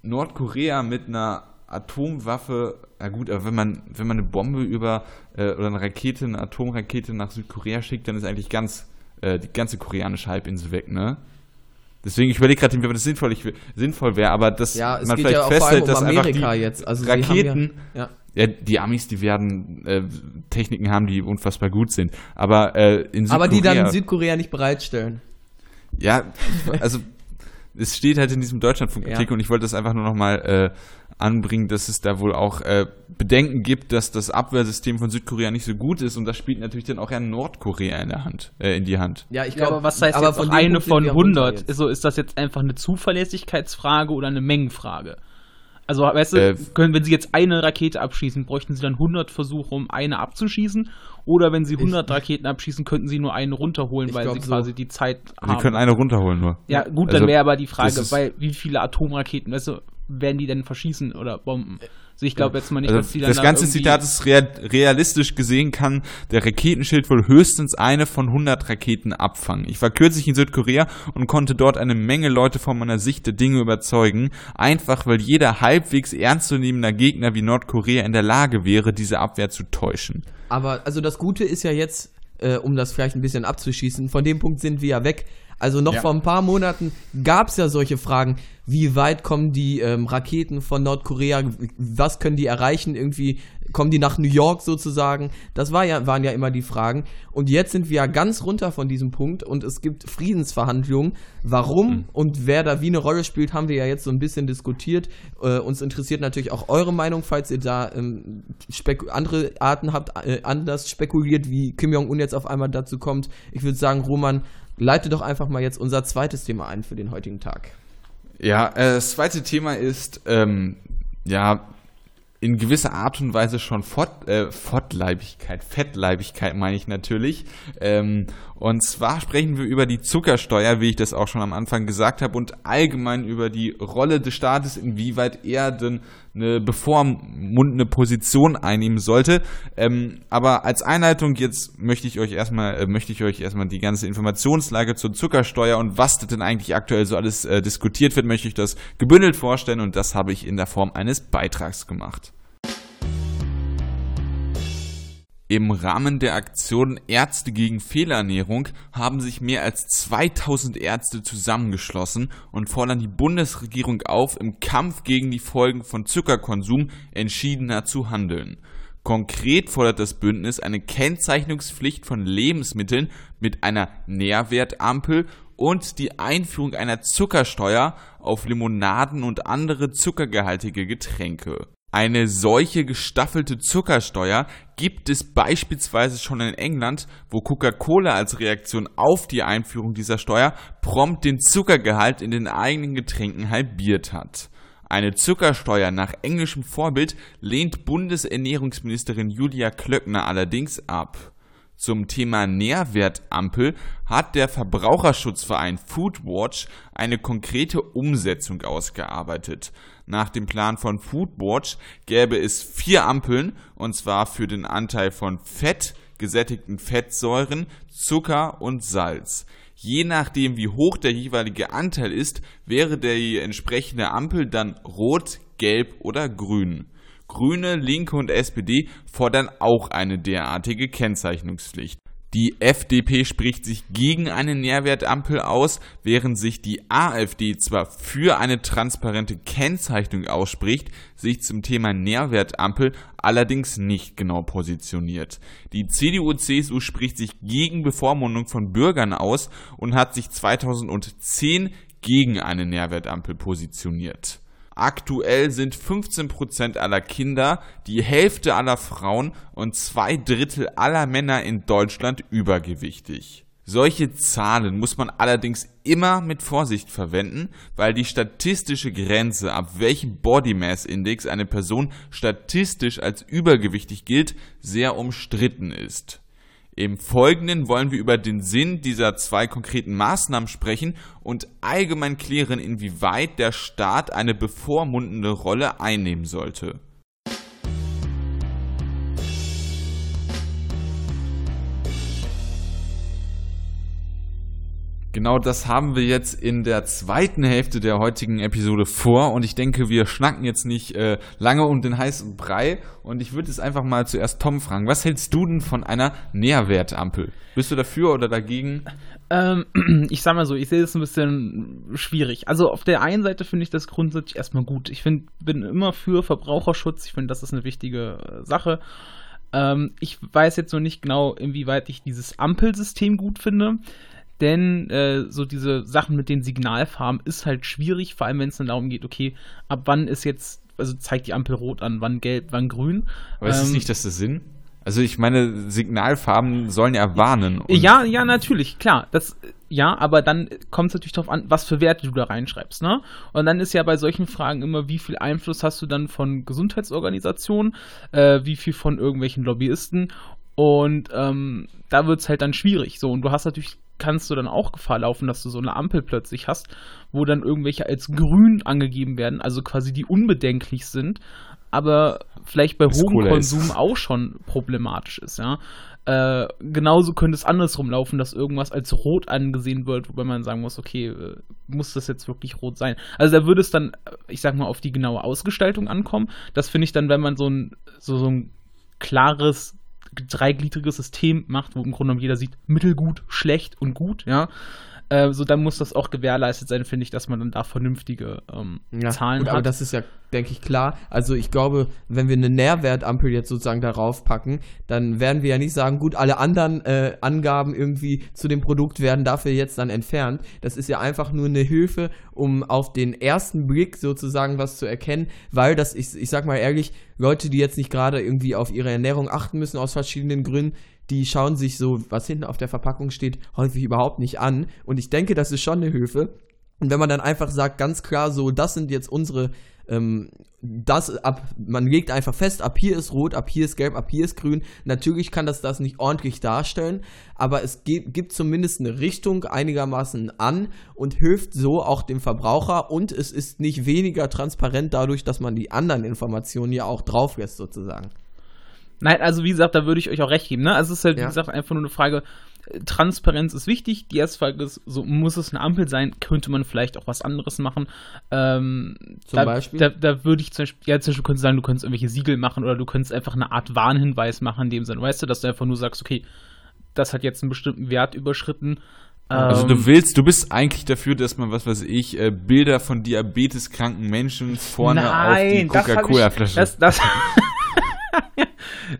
Nordkorea mit einer Atomwaffe, na gut, aber wenn man, wenn man eine Bombe über äh, oder eine Rakete, eine Atomrakete nach Südkorea schickt, dann ist eigentlich ganz äh, die ganze koreanische Halbinsel weg, ne? Deswegen, ich überlege gerade, wie das sinnvoll, sinnvoll wäre, aber dass ja, man vielleicht ja festhält, um dass Amerika einfach die jetzt. Also Raketen, ja, ja, die Amis, die werden äh, Techniken haben, die unfassbar gut sind. Aber äh, in Südkorea. Aber die dann in Südkorea nicht bereitstellen. Ja, also es steht halt in diesem Deutschlandfunkartikel ja. und ich wollte das einfach nur nochmal äh, anbringen, dass es da wohl auch äh, Bedenken gibt, dass das Abwehrsystem von Südkorea nicht so gut ist und das spielt natürlich dann auch ja Nordkorea in der Hand, äh, in die Hand. Ja, ich glaube, ja, was heißt aber jetzt von eine von 100? So, ist das jetzt einfach eine Zuverlässigkeitsfrage oder eine Mengenfrage? Also, weißt du, äh, können, wenn sie jetzt eine Rakete abschießen, bräuchten sie dann 100 Versuche, um eine abzuschießen? Oder wenn sie 100 ich, Raketen abschießen, könnten sie nur eine runterholen, weil sie quasi so. die Zeit haben. Sie können eine runterholen nur. Ja, gut, also, dann wäre aber die Frage, weil wie viele Atomraketen, weißt du, werden die denn verschießen oder Bomben? Also ich glaube jetzt mal nicht, also dass die dann Das ganze da Zitat ist realistisch gesehen, kann der Raketenschild wohl höchstens eine von 100 Raketen abfangen. Ich war kürzlich in Südkorea und konnte dort eine Menge Leute von meiner Sicht der Dinge überzeugen, einfach weil jeder halbwegs ernstzunehmender Gegner wie Nordkorea in der Lage wäre, diese Abwehr zu täuschen. Aber also das Gute ist ja jetzt, äh, um das vielleicht ein bisschen abzuschießen, von dem Punkt sind wir ja weg. Also noch ja. vor ein paar Monaten gab es ja solche Fragen wie weit kommen die ähm, Raketen von Nordkorea, was können die erreichen, irgendwie kommen die nach New York sozusagen. Das war ja, waren ja immer die Fragen. Und jetzt sind wir ja ganz runter von diesem Punkt und es gibt Friedensverhandlungen. Warum mhm. und wer da wie eine Rolle spielt, haben wir ja jetzt so ein bisschen diskutiert. Äh, uns interessiert natürlich auch eure Meinung, falls ihr da ähm, andere Arten habt, äh, anders spekuliert, wie Kim Jong-un jetzt auf einmal dazu kommt. Ich würde sagen, Roman, leite doch einfach mal jetzt unser zweites Thema ein für den heutigen Tag. Ja, äh, das zweite Thema ist, ähm, ja, in gewisser Art und Weise schon Fort, äh, Fortleibigkeit, Fettleibigkeit meine ich natürlich. Ähm, und zwar sprechen wir über die Zuckersteuer, wie ich das auch schon am Anfang gesagt habe, und allgemein über die Rolle des Staates, inwieweit er denn eine bevormundende Position einnehmen sollte. Ähm, aber als Einleitung jetzt möchte ich euch erstmal, äh, möchte ich euch erstmal die ganze Informationslage zur Zuckersteuer und was denn eigentlich aktuell so alles äh, diskutiert wird, möchte ich das gebündelt vorstellen und das habe ich in der Form eines Beitrags gemacht. Im Rahmen der Aktion Ärzte gegen Fehlernährung haben sich mehr als 2000 Ärzte zusammengeschlossen und fordern die Bundesregierung auf, im Kampf gegen die Folgen von Zuckerkonsum entschiedener zu handeln. Konkret fordert das Bündnis eine Kennzeichnungspflicht von Lebensmitteln mit einer Nährwertampel und die Einführung einer Zuckersteuer auf Limonaden und andere zuckergehaltige Getränke. Eine solche gestaffelte Zuckersteuer gibt es beispielsweise schon in England, wo Coca-Cola als Reaktion auf die Einführung dieser Steuer prompt den Zuckergehalt in den eigenen Getränken halbiert hat. Eine Zuckersteuer nach englischem Vorbild lehnt Bundesernährungsministerin Julia Klöckner allerdings ab. Zum Thema Nährwertampel hat der Verbraucherschutzverein Foodwatch eine konkrete Umsetzung ausgearbeitet. Nach dem Plan von Foodwatch gäbe es vier Ampeln, und zwar für den Anteil von Fett, gesättigten Fettsäuren, Zucker und Salz. Je nachdem, wie hoch der jeweilige Anteil ist, wäre die entsprechende Ampel dann rot, gelb oder grün. Grüne, Linke und SPD fordern auch eine derartige Kennzeichnungspflicht. Die FDP spricht sich gegen eine Nährwertampel aus, während sich die AfD zwar für eine transparente Kennzeichnung ausspricht, sich zum Thema Nährwertampel allerdings nicht genau positioniert. Die CDU-CSU spricht sich gegen Bevormundung von Bürgern aus und hat sich 2010 gegen eine Nährwertampel positioniert. Aktuell sind 15% aller Kinder, die Hälfte aller Frauen und zwei Drittel aller Männer in Deutschland übergewichtig. Solche Zahlen muss man allerdings immer mit Vorsicht verwenden, weil die statistische Grenze, ab welchem Body Mass Index eine Person statistisch als übergewichtig gilt, sehr umstritten ist. Im Folgenden wollen wir über den Sinn dieser zwei konkreten Maßnahmen sprechen und allgemein klären, inwieweit der Staat eine bevormundende Rolle einnehmen sollte. Genau das haben wir jetzt in der zweiten Hälfte der heutigen Episode vor und ich denke, wir schnacken jetzt nicht äh, lange um den heißen Brei und ich würde es einfach mal zuerst Tom fragen. Was hältst du denn von einer Nährwertampel? Bist du dafür oder dagegen? Ähm, ich sag mal so, ich sehe das ein bisschen schwierig. Also auf der einen Seite finde ich das grundsätzlich erstmal gut. Ich find, bin immer für Verbraucherschutz. Ich finde, das ist eine wichtige äh, Sache. Ähm, ich weiß jetzt noch nicht genau, inwieweit ich dieses Ampelsystem gut finde denn äh, so diese Sachen mit den Signalfarben ist halt schwierig, vor allem wenn es dann darum geht, okay, ab wann ist jetzt, also zeigt die Ampel rot an, wann gelb, wann grün. Aber ähm, ist das nicht das der Sinn? Also ich meine, Signalfarben sollen ja warnen. ja, ja, natürlich, klar. Das, ja, aber dann kommt es natürlich darauf an, was für Werte du da reinschreibst, ne? Und dann ist ja bei solchen Fragen immer, wie viel Einfluss hast du dann von Gesundheitsorganisationen, äh, wie viel von irgendwelchen Lobbyisten und ähm, da wird es halt dann schwierig. So, und du hast natürlich kannst du dann auch Gefahr laufen, dass du so eine Ampel plötzlich hast, wo dann irgendwelche als grün angegeben werden, also quasi die unbedenklich sind, aber vielleicht bei hohem Konsum auch schon problematisch ist, ja. Äh, genauso könnte es andersrum laufen, dass irgendwas als rot angesehen wird, wobei man sagen muss, okay, äh, muss das jetzt wirklich rot sein? Also da würde es dann, äh, ich sag mal, auf die genaue Ausgestaltung ankommen. Das finde ich dann, wenn man so ein, so, so ein klares dreigliedriges System macht, wo im Grunde genommen jeder sieht, mittelgut, schlecht und gut, ja, äh, so dann muss das auch gewährleistet sein, finde ich, dass man dann da vernünftige ähm, ja, Zahlen gut, hat. Aber das ist ja, denke ich, klar. Also ich glaube, wenn wir eine Nährwertampel jetzt sozusagen darauf packen, dann werden wir ja nicht sagen, gut, alle anderen äh, Angaben irgendwie zu dem Produkt werden dafür jetzt dann entfernt. Das ist ja einfach nur eine Hilfe, um auf den ersten Blick sozusagen was zu erkennen, weil das, ich, ich sag mal ehrlich, Leute, die jetzt nicht gerade irgendwie auf ihre Ernährung achten müssen aus verschiedenen Gründen, die schauen sich so, was hinten auf der Verpackung steht, häufig überhaupt nicht an. Und ich denke, das ist schon eine Hilfe. Und wenn man dann einfach sagt, ganz klar, so, das sind jetzt unsere, ähm, das ab, man legt einfach fest, ab hier ist rot, ab hier ist gelb, ab hier ist grün. Natürlich kann das das nicht ordentlich darstellen, aber es gibt, gibt zumindest eine Richtung einigermaßen an und hilft so auch dem Verbraucher und es ist nicht weniger transparent dadurch, dass man die anderen Informationen ja auch drauf lässt sozusagen. Nein, also wie gesagt, da würde ich euch auch recht geben. Ne? Also es ist halt, ja. wie gesagt, einfach nur eine Frage, äh, Transparenz ist wichtig. Die erste Frage ist, so muss es eine Ampel sein? Könnte man vielleicht auch was anderes machen? Ähm, zum da, Beispiel? Da, da, würde ich zum Beispiel, ja, zum Beispiel könntest du sagen, du könntest irgendwelche Siegel machen oder du könntest einfach eine Art Warnhinweis machen in dem Sinne. Weißt du, dass du einfach nur sagst, okay, das hat jetzt einen bestimmten Wert überschritten. Also du ähm, willst, du bist eigentlich dafür, dass man, was weiß ich, äh, Bilder von diabeteskranken Menschen vorne Nein, auf die Coca-Cola-Flasche. Das, das,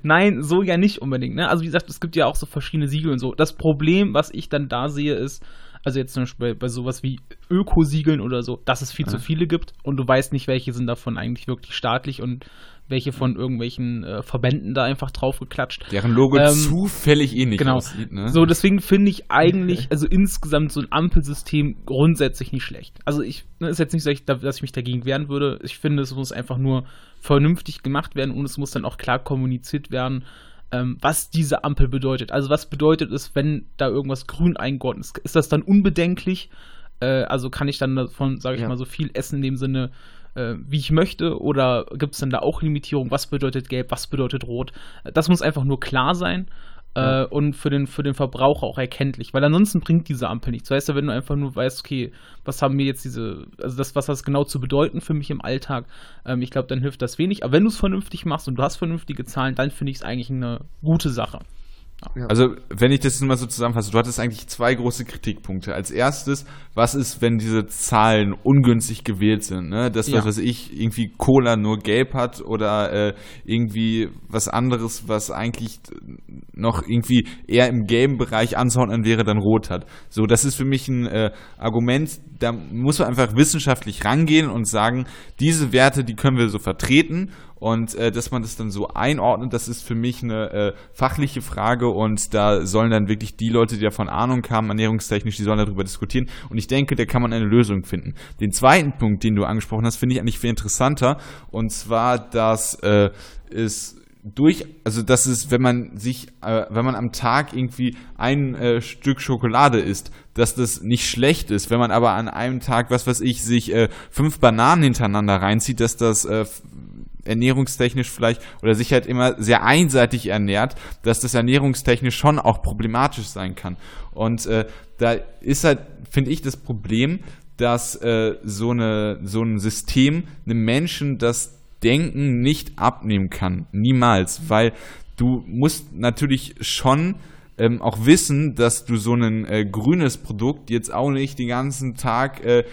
Nein, so ja nicht unbedingt. Ne? Also wie gesagt, es gibt ja auch so verschiedene Siegel und so. Das Problem, was ich dann da sehe, ist, also jetzt zum Beispiel bei, sowas wie Ökosiegeln oder so, dass es viel ja. zu viele gibt und du weißt nicht, welche sind davon eigentlich wirklich staatlich und welche von irgendwelchen äh, Verbänden da einfach drauf geklatscht. Deren Logo ähm, zufällig ähnlich genau. aussieht. Ne? So, deswegen finde ich eigentlich, also insgesamt so ein Ampelsystem grundsätzlich nicht schlecht. Also ich, ne, ist jetzt nicht so, dass ich mich dagegen wehren würde. Ich finde, es muss einfach nur vernünftig gemacht werden und es muss dann auch klar kommuniziert werden, ähm, was diese Ampel bedeutet. Also was bedeutet es, wenn da irgendwas grün eingeordnet ist? Ist das dann unbedenklich? Äh, also kann ich dann davon, sage ich ja. mal, so viel essen in dem Sinne, äh, wie ich möchte? Oder gibt es dann da auch Limitierung? Was bedeutet gelb? Was bedeutet rot? Das muss einfach nur klar sein. Äh, und für den, für den Verbraucher auch erkenntlich, weil ansonsten bringt diese Ampel nichts. Weißt du, wenn du einfach nur weißt, okay, was haben wir jetzt diese, also das, was das genau zu bedeuten für mich im Alltag, ähm, ich glaube, dann hilft das wenig. Aber wenn du es vernünftig machst und du hast vernünftige Zahlen, dann finde ich es eigentlich eine gute Sache. Ja. Also, wenn ich das mal so zusammenfasse, du hattest eigentlich zwei große Kritikpunkte. Als erstes, was ist, wenn diese Zahlen ungünstig gewählt sind? Ne? Das, ja. was ich, irgendwie Cola nur gelb hat oder äh, irgendwie was anderes, was eigentlich noch irgendwie eher im gelben Bereich anzuordnen wäre, dann rot hat. So, das ist für mich ein äh, Argument, da muss man einfach wissenschaftlich rangehen und sagen, diese Werte, die können wir so vertreten und äh, dass man das dann so einordnet, das ist für mich eine äh, fachliche Frage und da sollen dann wirklich die Leute, die davon Ahnung haben, ernährungstechnisch, die sollen darüber diskutieren und ich denke, da kann man eine Lösung finden. Den zweiten Punkt, den du angesprochen hast, finde ich eigentlich viel interessanter und zwar, dass äh, es durch, also das ist, wenn man sich, äh, wenn man am Tag irgendwie ein äh, Stück Schokolade isst, dass das nicht schlecht ist. Wenn man aber an einem Tag, was weiß ich, sich äh, fünf Bananen hintereinander reinzieht, dass das äh, ernährungstechnisch vielleicht oder sich halt immer sehr einseitig ernährt, dass das ernährungstechnisch schon auch problematisch sein kann. Und äh, da ist halt, finde ich, das Problem, dass äh, so, eine, so ein System einem Menschen das Denken nicht abnehmen kann. Niemals. Weil du musst natürlich schon ähm, auch wissen, dass du so ein äh, grünes Produkt jetzt auch nicht den ganzen Tag äh,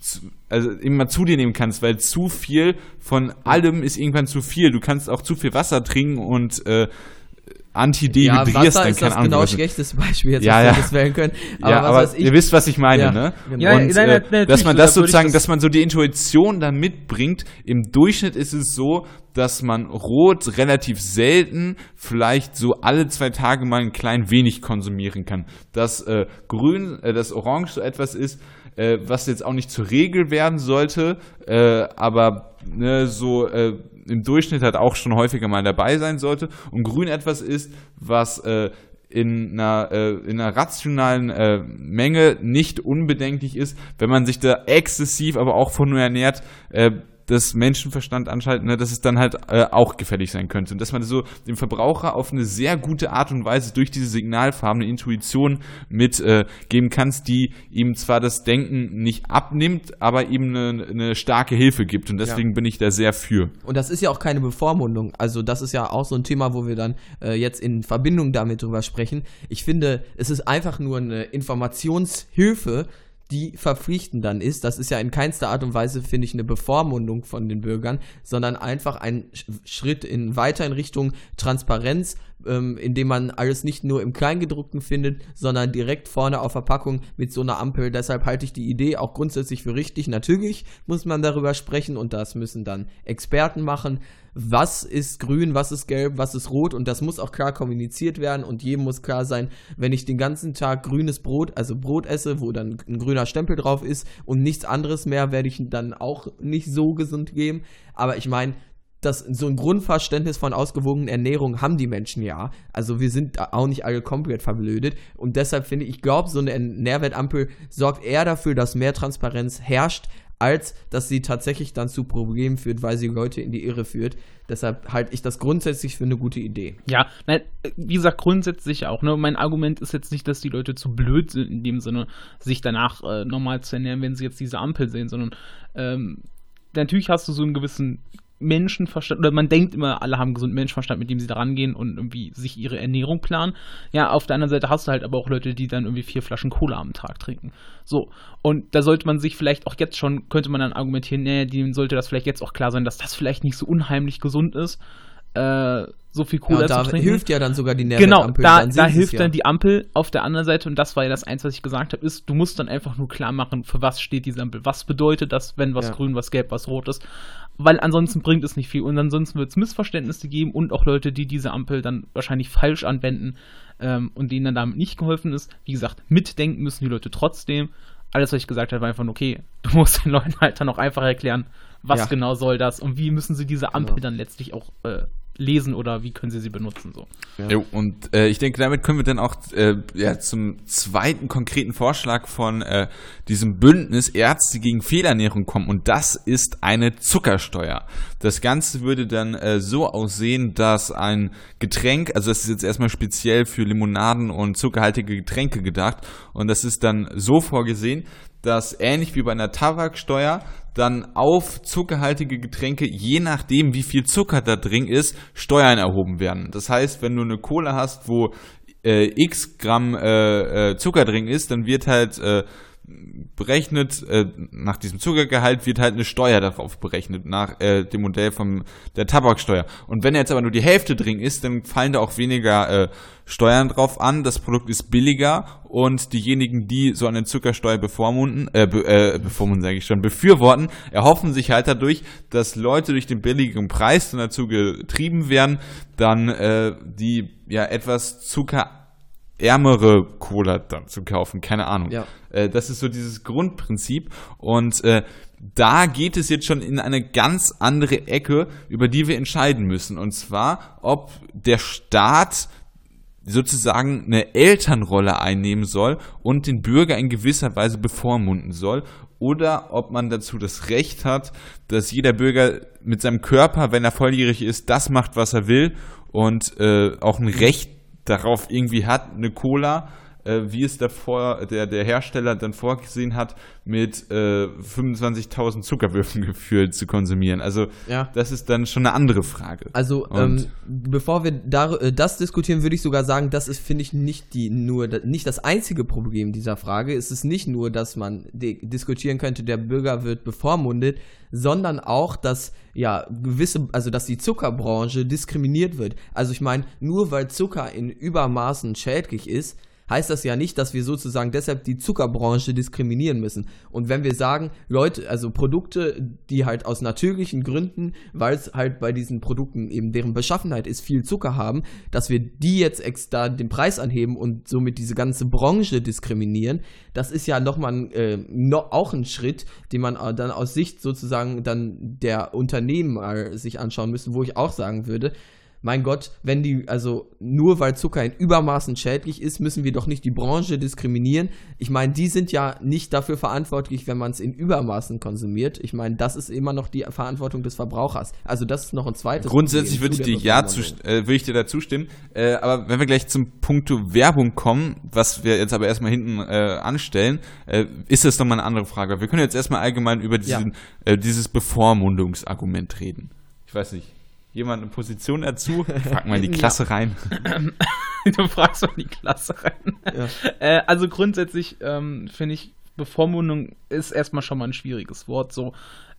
zu, also immer zu dir nehmen kannst, weil zu viel von allem ist irgendwann zu viel. Du kannst auch zu viel Wasser trinken und äh, antidehydrierst, ja, Wasser dann ist das Ahnung, genau schlechtes Beispiel jetzt, ja, ja. das wählen können. Aber, ja, aber ich, ihr wisst, was ich meine, ja, ne? Genau. Ja, Und nein, nein, äh, dass man das sozusagen, das dass man so die Intuition da mitbringt. Im Durchschnitt ist es so, dass man Rot relativ selten, vielleicht so alle zwei Tage mal ein klein wenig konsumieren kann. Dass äh, Grün, äh, das Orange so etwas ist, äh, was jetzt auch nicht zur Regel werden sollte, äh, aber ne, so äh, im Durchschnitt halt auch schon häufiger mal dabei sein sollte. Und Grün etwas ist, was äh, in einer, äh, in einer rationalen äh, Menge nicht unbedenklich ist, wenn man sich da exzessiv, aber auch von nur ernährt, äh, das Menschenverstand anschalten, ne, dass es dann halt äh, auch gefährlich sein könnte. Und dass man so dem Verbraucher auf eine sehr gute Art und Weise durch diese Signalfarben eine Intuition mitgeben äh, kannst, die ihm zwar das Denken nicht abnimmt, aber ihm eine, eine starke Hilfe gibt. Und deswegen ja. bin ich da sehr für. Und das ist ja auch keine Bevormundung. Also das ist ja auch so ein Thema, wo wir dann äh, jetzt in Verbindung damit drüber sprechen. Ich finde, es ist einfach nur eine Informationshilfe, die verpflichtend dann ist. Das ist ja in keinster Art und Weise, finde ich, eine Bevormundung von den Bürgern, sondern einfach ein Schritt in weiter in Richtung Transparenz, ähm, indem man alles nicht nur im Kleingedruckten findet, sondern direkt vorne auf Verpackung mit so einer Ampel. Deshalb halte ich die Idee auch grundsätzlich für richtig. Natürlich muss man darüber sprechen und das müssen dann Experten machen was ist grün, was ist gelb, was ist rot und das muss auch klar kommuniziert werden und jedem muss klar sein, wenn ich den ganzen Tag grünes Brot, also Brot esse, wo dann ein grüner Stempel drauf ist und nichts anderes mehr, werde ich dann auch nicht so gesund geben. Aber ich meine, das, so ein Grundverständnis von ausgewogener Ernährung haben die Menschen ja. Also wir sind auch nicht alle komplett verblödet. Und deshalb finde ich, ich glaube, so eine Nährwertampel sorgt eher dafür, dass mehr Transparenz herrscht, als dass sie tatsächlich dann zu Problemen führt, weil sie Leute in die Irre führt. Deshalb halte ich das grundsätzlich für eine gute Idee. Ja, wie gesagt, grundsätzlich auch. Ne? Mein Argument ist jetzt nicht, dass die Leute zu blöd sind, in dem Sinne, sich danach äh, normal zu ernähren, wenn sie jetzt diese Ampel sehen, sondern ähm, natürlich hast du so einen gewissen Menschenverstand, oder man denkt immer, alle haben gesunden Menschenverstand, mit dem sie da rangehen und irgendwie sich ihre Ernährung planen. Ja, auf der anderen Seite hast du halt aber auch Leute, die dann irgendwie vier Flaschen Cola am Tag trinken. So. Und da sollte man sich vielleicht auch jetzt schon, könnte man dann argumentieren, naja, denen sollte das vielleicht jetzt auch klar sein, dass das vielleicht nicht so unheimlich gesund ist. Äh, so viel Cola ja, da zu trinken. hilft ja dann sogar die Nährwertampel. Genau, da, da hilft ja. dann die Ampel auf der anderen Seite und das war ja das eins, was ich gesagt habe, ist, du musst dann einfach nur klar machen, für was steht diese Ampel. Was bedeutet das, wenn was ja. grün, was gelb, was rot ist weil ansonsten bringt es nicht viel und ansonsten wird es Missverständnisse geben und auch Leute, die diese Ampel dann wahrscheinlich falsch anwenden ähm, und denen dann damit nicht geholfen ist. Wie gesagt, mitdenken müssen die Leute trotzdem. Alles, was ich gesagt habe, war einfach, okay, du musst den Leuten halt dann auch einfach erklären, was ja. genau soll das und wie müssen sie diese Ampel genau. dann letztlich auch äh, lesen oder wie können sie sie benutzen so. Ja. Jo, und äh, ich denke, damit können wir dann auch äh, ja, zum zweiten konkreten Vorschlag von äh, diesem Bündnis Ärzte gegen Fehlernährung kommen und das ist eine Zuckersteuer. Das Ganze würde dann äh, so aussehen, dass ein Getränk, also das ist jetzt erstmal speziell für Limonaden und zuckerhaltige Getränke gedacht und das ist dann so vorgesehen, dass ähnlich wie bei einer Tabaksteuer dann auf zuckerhaltige Getränke, je nachdem wie viel Zucker da drin ist, Steuern erhoben werden. Das heißt, wenn du eine Cola hast, wo äh, x Gramm äh, äh, Zucker drin ist, dann wird halt äh, berechnet, äh, nach diesem Zuckergehalt wird halt eine Steuer darauf berechnet, nach äh, dem Modell von der Tabaksteuer. Und wenn jetzt aber nur die Hälfte drin ist, dann fallen da auch weniger äh, Steuern drauf an, das Produkt ist billiger und diejenigen, die so eine Zuckersteuer bevormunden, äh, be, äh bevormunden sage ich schon, befürworten, erhoffen sich halt dadurch, dass Leute durch den billigeren Preis dann dazu getrieben werden, dann äh, die ja etwas Zucker ärmere Cola dann zu kaufen, keine Ahnung. Ja. Äh, das ist so dieses Grundprinzip und äh, da geht es jetzt schon in eine ganz andere Ecke, über die wir entscheiden müssen. Und zwar, ob der Staat sozusagen eine Elternrolle einnehmen soll und den Bürger in gewisser Weise bevormunden soll oder ob man dazu das Recht hat, dass jeder Bürger mit seinem Körper, wenn er volljährig ist, das macht, was er will und äh, auch ein Recht darauf irgendwie hat, eine Cola, äh, wie es davor der, der Hersteller dann vorgesehen hat, mit äh, 25.000 Zuckerwürfen gefühlt zu konsumieren. Also ja. das ist dann schon eine andere Frage. Also ähm, bevor wir da, äh, das diskutieren, würde ich sogar sagen, das ist, finde ich, nicht die nur nicht das einzige Problem dieser Frage. Es ist nicht nur, dass man diskutieren könnte, der Bürger wird bevormundet, sondern auch, dass ja gewisse, also dass die Zuckerbranche diskriminiert wird. Also ich meine, nur weil Zucker in Übermaßen schädlich ist, heißt das ja nicht, dass wir sozusagen deshalb die Zuckerbranche diskriminieren müssen. Und wenn wir sagen, Leute, also Produkte, die halt aus natürlichen Gründen, weil es halt bei diesen Produkten eben deren Beschaffenheit ist, viel Zucker haben, dass wir die jetzt extra den Preis anheben und somit diese ganze Branche diskriminieren, das ist ja nochmal äh, noch auch ein Schritt, den man äh, dann aus Sicht sozusagen dann der Unternehmen sich anschauen müssen, wo ich auch sagen würde, mein Gott, wenn die, also nur weil Zucker in Übermaßen schädlich ist, müssen wir doch nicht die Branche diskriminieren. Ich meine, die sind ja nicht dafür verantwortlich, wenn man es in Übermaßen konsumiert. Ich meine, das ist immer noch die Verantwortung des Verbrauchers. Also das ist noch ein zweites. Grundsätzlich würde ich dir ja zu, äh, würde ich dir dazu stimmen. Äh, aber wenn wir gleich zum Punkt Werbung kommen, was wir jetzt aber erstmal hinten äh, anstellen, äh, ist das nochmal eine andere Frage. Wir können jetzt erstmal allgemein über diesen, ja. Äh, dieses Bevormundungsargument reden. Ich weiß nicht jemand eine Position dazu? Frag mal in die Klasse ja. rein. du fragst mal in die Klasse rein. Ja. Äh, also grundsätzlich ähm, finde ich, Bevormundung ist erstmal schon mal ein schwieriges Wort. So,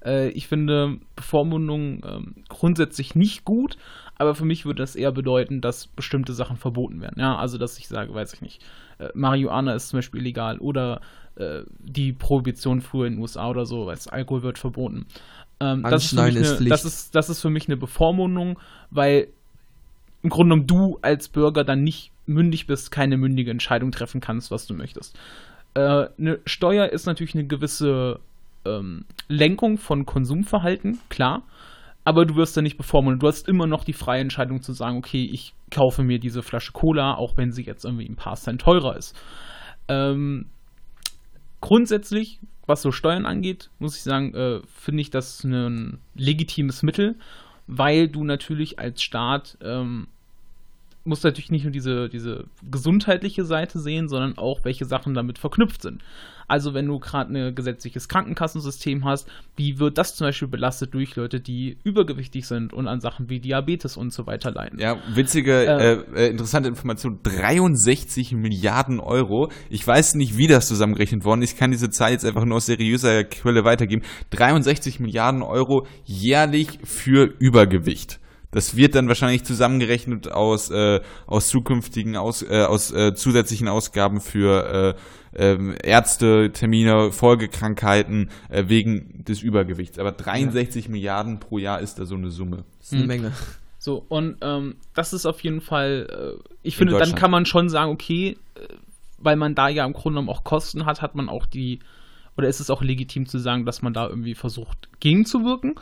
äh, ich finde Bevormundung ähm, grundsätzlich nicht gut, aber für mich würde das eher bedeuten, dass bestimmte Sachen verboten werden. Ja, also dass ich sage, weiß ich nicht, äh, Marihuana ist zum Beispiel illegal oder äh, die Prohibition früher in den USA oder so, weil Alkohol wird verboten. Ähm, das, ist eine, das, ist, das ist für mich eine Bevormundung, weil im Grunde genommen du als Bürger dann nicht mündig bist, keine mündige Entscheidung treffen kannst, was du möchtest. Äh, eine Steuer ist natürlich eine gewisse ähm, Lenkung von Konsumverhalten, klar, aber du wirst da nicht bevormundet. Du hast immer noch die freie Entscheidung zu sagen, okay, ich kaufe mir diese Flasche Cola, auch wenn sie jetzt irgendwie ein paar Cent teurer ist. Ähm, grundsätzlich was so Steuern angeht, muss ich sagen, äh, finde ich das ein legitimes Mittel, weil du natürlich als Staat ähm, musst natürlich nicht nur diese, diese gesundheitliche Seite sehen, sondern auch, welche Sachen damit verknüpft sind. Also wenn du gerade ein gesetzliches Krankenkassensystem hast, wie wird das zum Beispiel belastet durch Leute, die übergewichtig sind und an Sachen wie Diabetes und so weiter leiden? Ja, witzige, äh, äh, äh interessante Information. 63 Milliarden Euro. Ich weiß nicht, wie das zusammengerechnet worden ist. Ich kann diese Zahl jetzt einfach nur aus seriöser Quelle weitergeben. 63 Milliarden Euro jährlich für Übergewicht. Das wird dann wahrscheinlich zusammengerechnet aus, äh, aus zukünftigen, aus, äh, aus äh, zusätzlichen Ausgaben für äh, äh, Ärzte, Termine, Folgekrankheiten äh, wegen des Übergewichts. Aber 63 ja. Milliarden pro Jahr ist da so eine Summe. Das ist eine mhm. Menge. So, und ähm, das ist auf jeden Fall, äh, ich finde, dann kann man schon sagen, okay, äh, weil man da ja im Grunde genommen auch Kosten hat, hat man auch die, oder ist es auch legitim zu sagen, dass man da irgendwie versucht, gegenzuwirken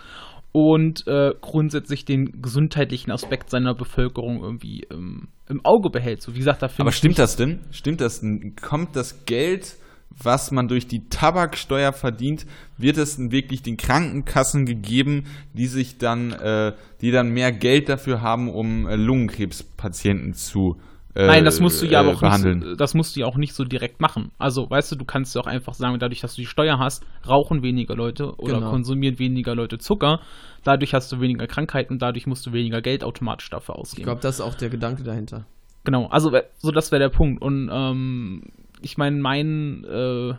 und äh, grundsätzlich den gesundheitlichen Aspekt seiner Bevölkerung irgendwie ähm, im Auge behält. So wie gesagt, da Aber stimmt das denn? Stimmt das denn? Kommt das Geld, was man durch die Tabaksteuer verdient, wird es denn wirklich den Krankenkassen gegeben, die sich dann, äh, die dann mehr Geld dafür haben, um äh, Lungenkrebspatienten zu Nein, das musst du ja äh, auch behandeln. Nicht, das musst du ja auch nicht so direkt machen. Also, weißt du, du kannst ja auch einfach sagen, dadurch, dass du die Steuer hast, rauchen weniger Leute oder genau. konsumieren weniger Leute Zucker. Dadurch hast du weniger Krankheiten dadurch musst du weniger Geld automatisch dafür ausgeben. Ich glaube, das ist auch der Gedanke dahinter. Genau, also so das wäre der Punkt. Und ähm, ich meine, mein äh,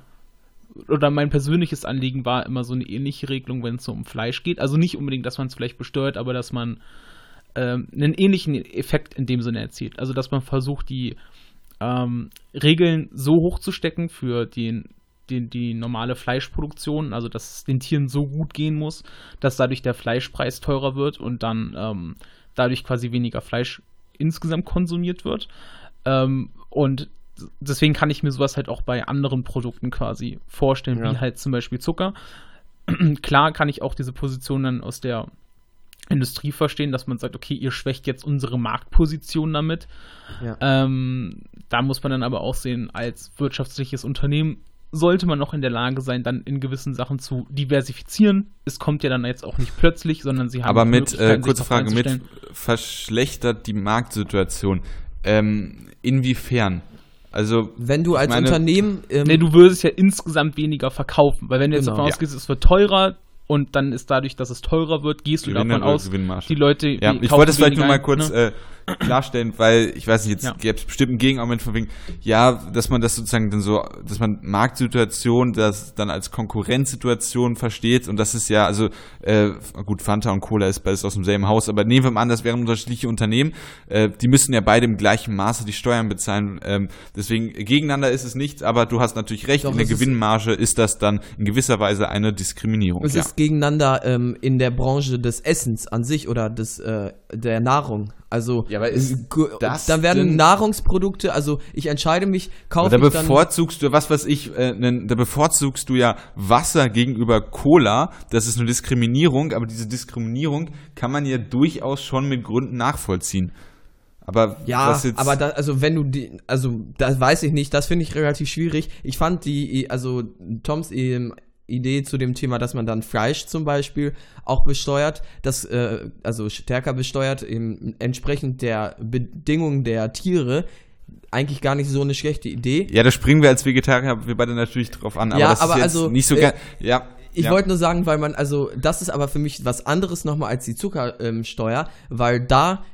oder mein persönliches Anliegen war immer so eine ähnliche Regelung, wenn es so um Fleisch geht. Also nicht unbedingt, dass man es vielleicht besteuert, aber dass man ähm, einen ähnlichen Effekt in dem Sinne erzielt. Also dass man versucht, die ähm, Regeln so hochzustecken für den, den, die normale Fleischproduktion, also dass es den Tieren so gut gehen muss, dass dadurch der Fleischpreis teurer wird und dann ähm, dadurch quasi weniger Fleisch insgesamt konsumiert wird. Ähm, und deswegen kann ich mir sowas halt auch bei anderen Produkten quasi vorstellen, ja. wie halt zum Beispiel Zucker. Klar kann ich auch diese Position dann aus der Industrie verstehen, dass man sagt, okay, ihr schwächt jetzt unsere Marktposition damit. Ja. Ähm, da muss man dann aber auch sehen, als wirtschaftliches Unternehmen sollte man noch in der Lage sein, dann in gewissen Sachen zu diversifizieren. Es kommt ja dann jetzt auch nicht plötzlich, sondern sie haben. Aber mit, äh, kurze Frage, mit verschlechtert die Marktsituation. Ähm, inwiefern? Also, wenn du als meine, Unternehmen. Ähm, nee, du würdest ja insgesamt weniger verkaufen, weil wenn du jetzt genau. davon ausgehst, ja. es wird teurer, und dann ist dadurch, dass es teurer wird, gehst du davon aus, die Leute. Ja, ich wollte es vielleicht nur mal kurz ne? äh, klarstellen, weil ich weiß nicht, jetzt ja. gäbe es bestimmt einen Gegenargument von wegen, ja, dass man das sozusagen dann so, dass man Marktsituation das dann als Konkurrenzsituation versteht und das ist ja, also äh, gut, Fanta und Cola ist beides aus demselben Haus, aber nehmen wir mal an, das wären unterschiedliche Unternehmen, äh, die müssen ja beide im gleichen Maße die Steuern bezahlen, ähm, deswegen gegeneinander ist es nicht, aber du hast natürlich recht, Doch, in der Gewinnmarge ist das dann in gewisser Weise eine Diskriminierung. Es ja. ist gegeneinander ähm, in der Branche des Essens an sich oder des, äh, der Nahrung. Also ja, aber ist das dann werden Nahrungsprodukte, also ich entscheide mich, kaufe da bevorzugst du was was ich äh, ne, da bevorzugst du ja Wasser gegenüber Cola, das ist eine Diskriminierung, aber diese Diskriminierung kann man ja durchaus schon mit Gründen nachvollziehen. Aber ja, aber da, also wenn du die, also das weiß ich nicht, das finde ich relativ schwierig. Ich fand die, also Toms ähm, Idee zu dem Thema, dass man dann Fleisch zum Beispiel auch besteuert, das, äh, also stärker besteuert, eben entsprechend der Bedingungen der Tiere, eigentlich gar nicht so eine schlechte Idee. Ja, da springen wir als Vegetarier wir beide natürlich drauf an, aber ja, das aber ist jetzt also, nicht so äh, ja. Ich ja. wollte nur sagen, weil man, also das ist aber für mich was anderes nochmal als die Zuckersteuer, ähm, weil da,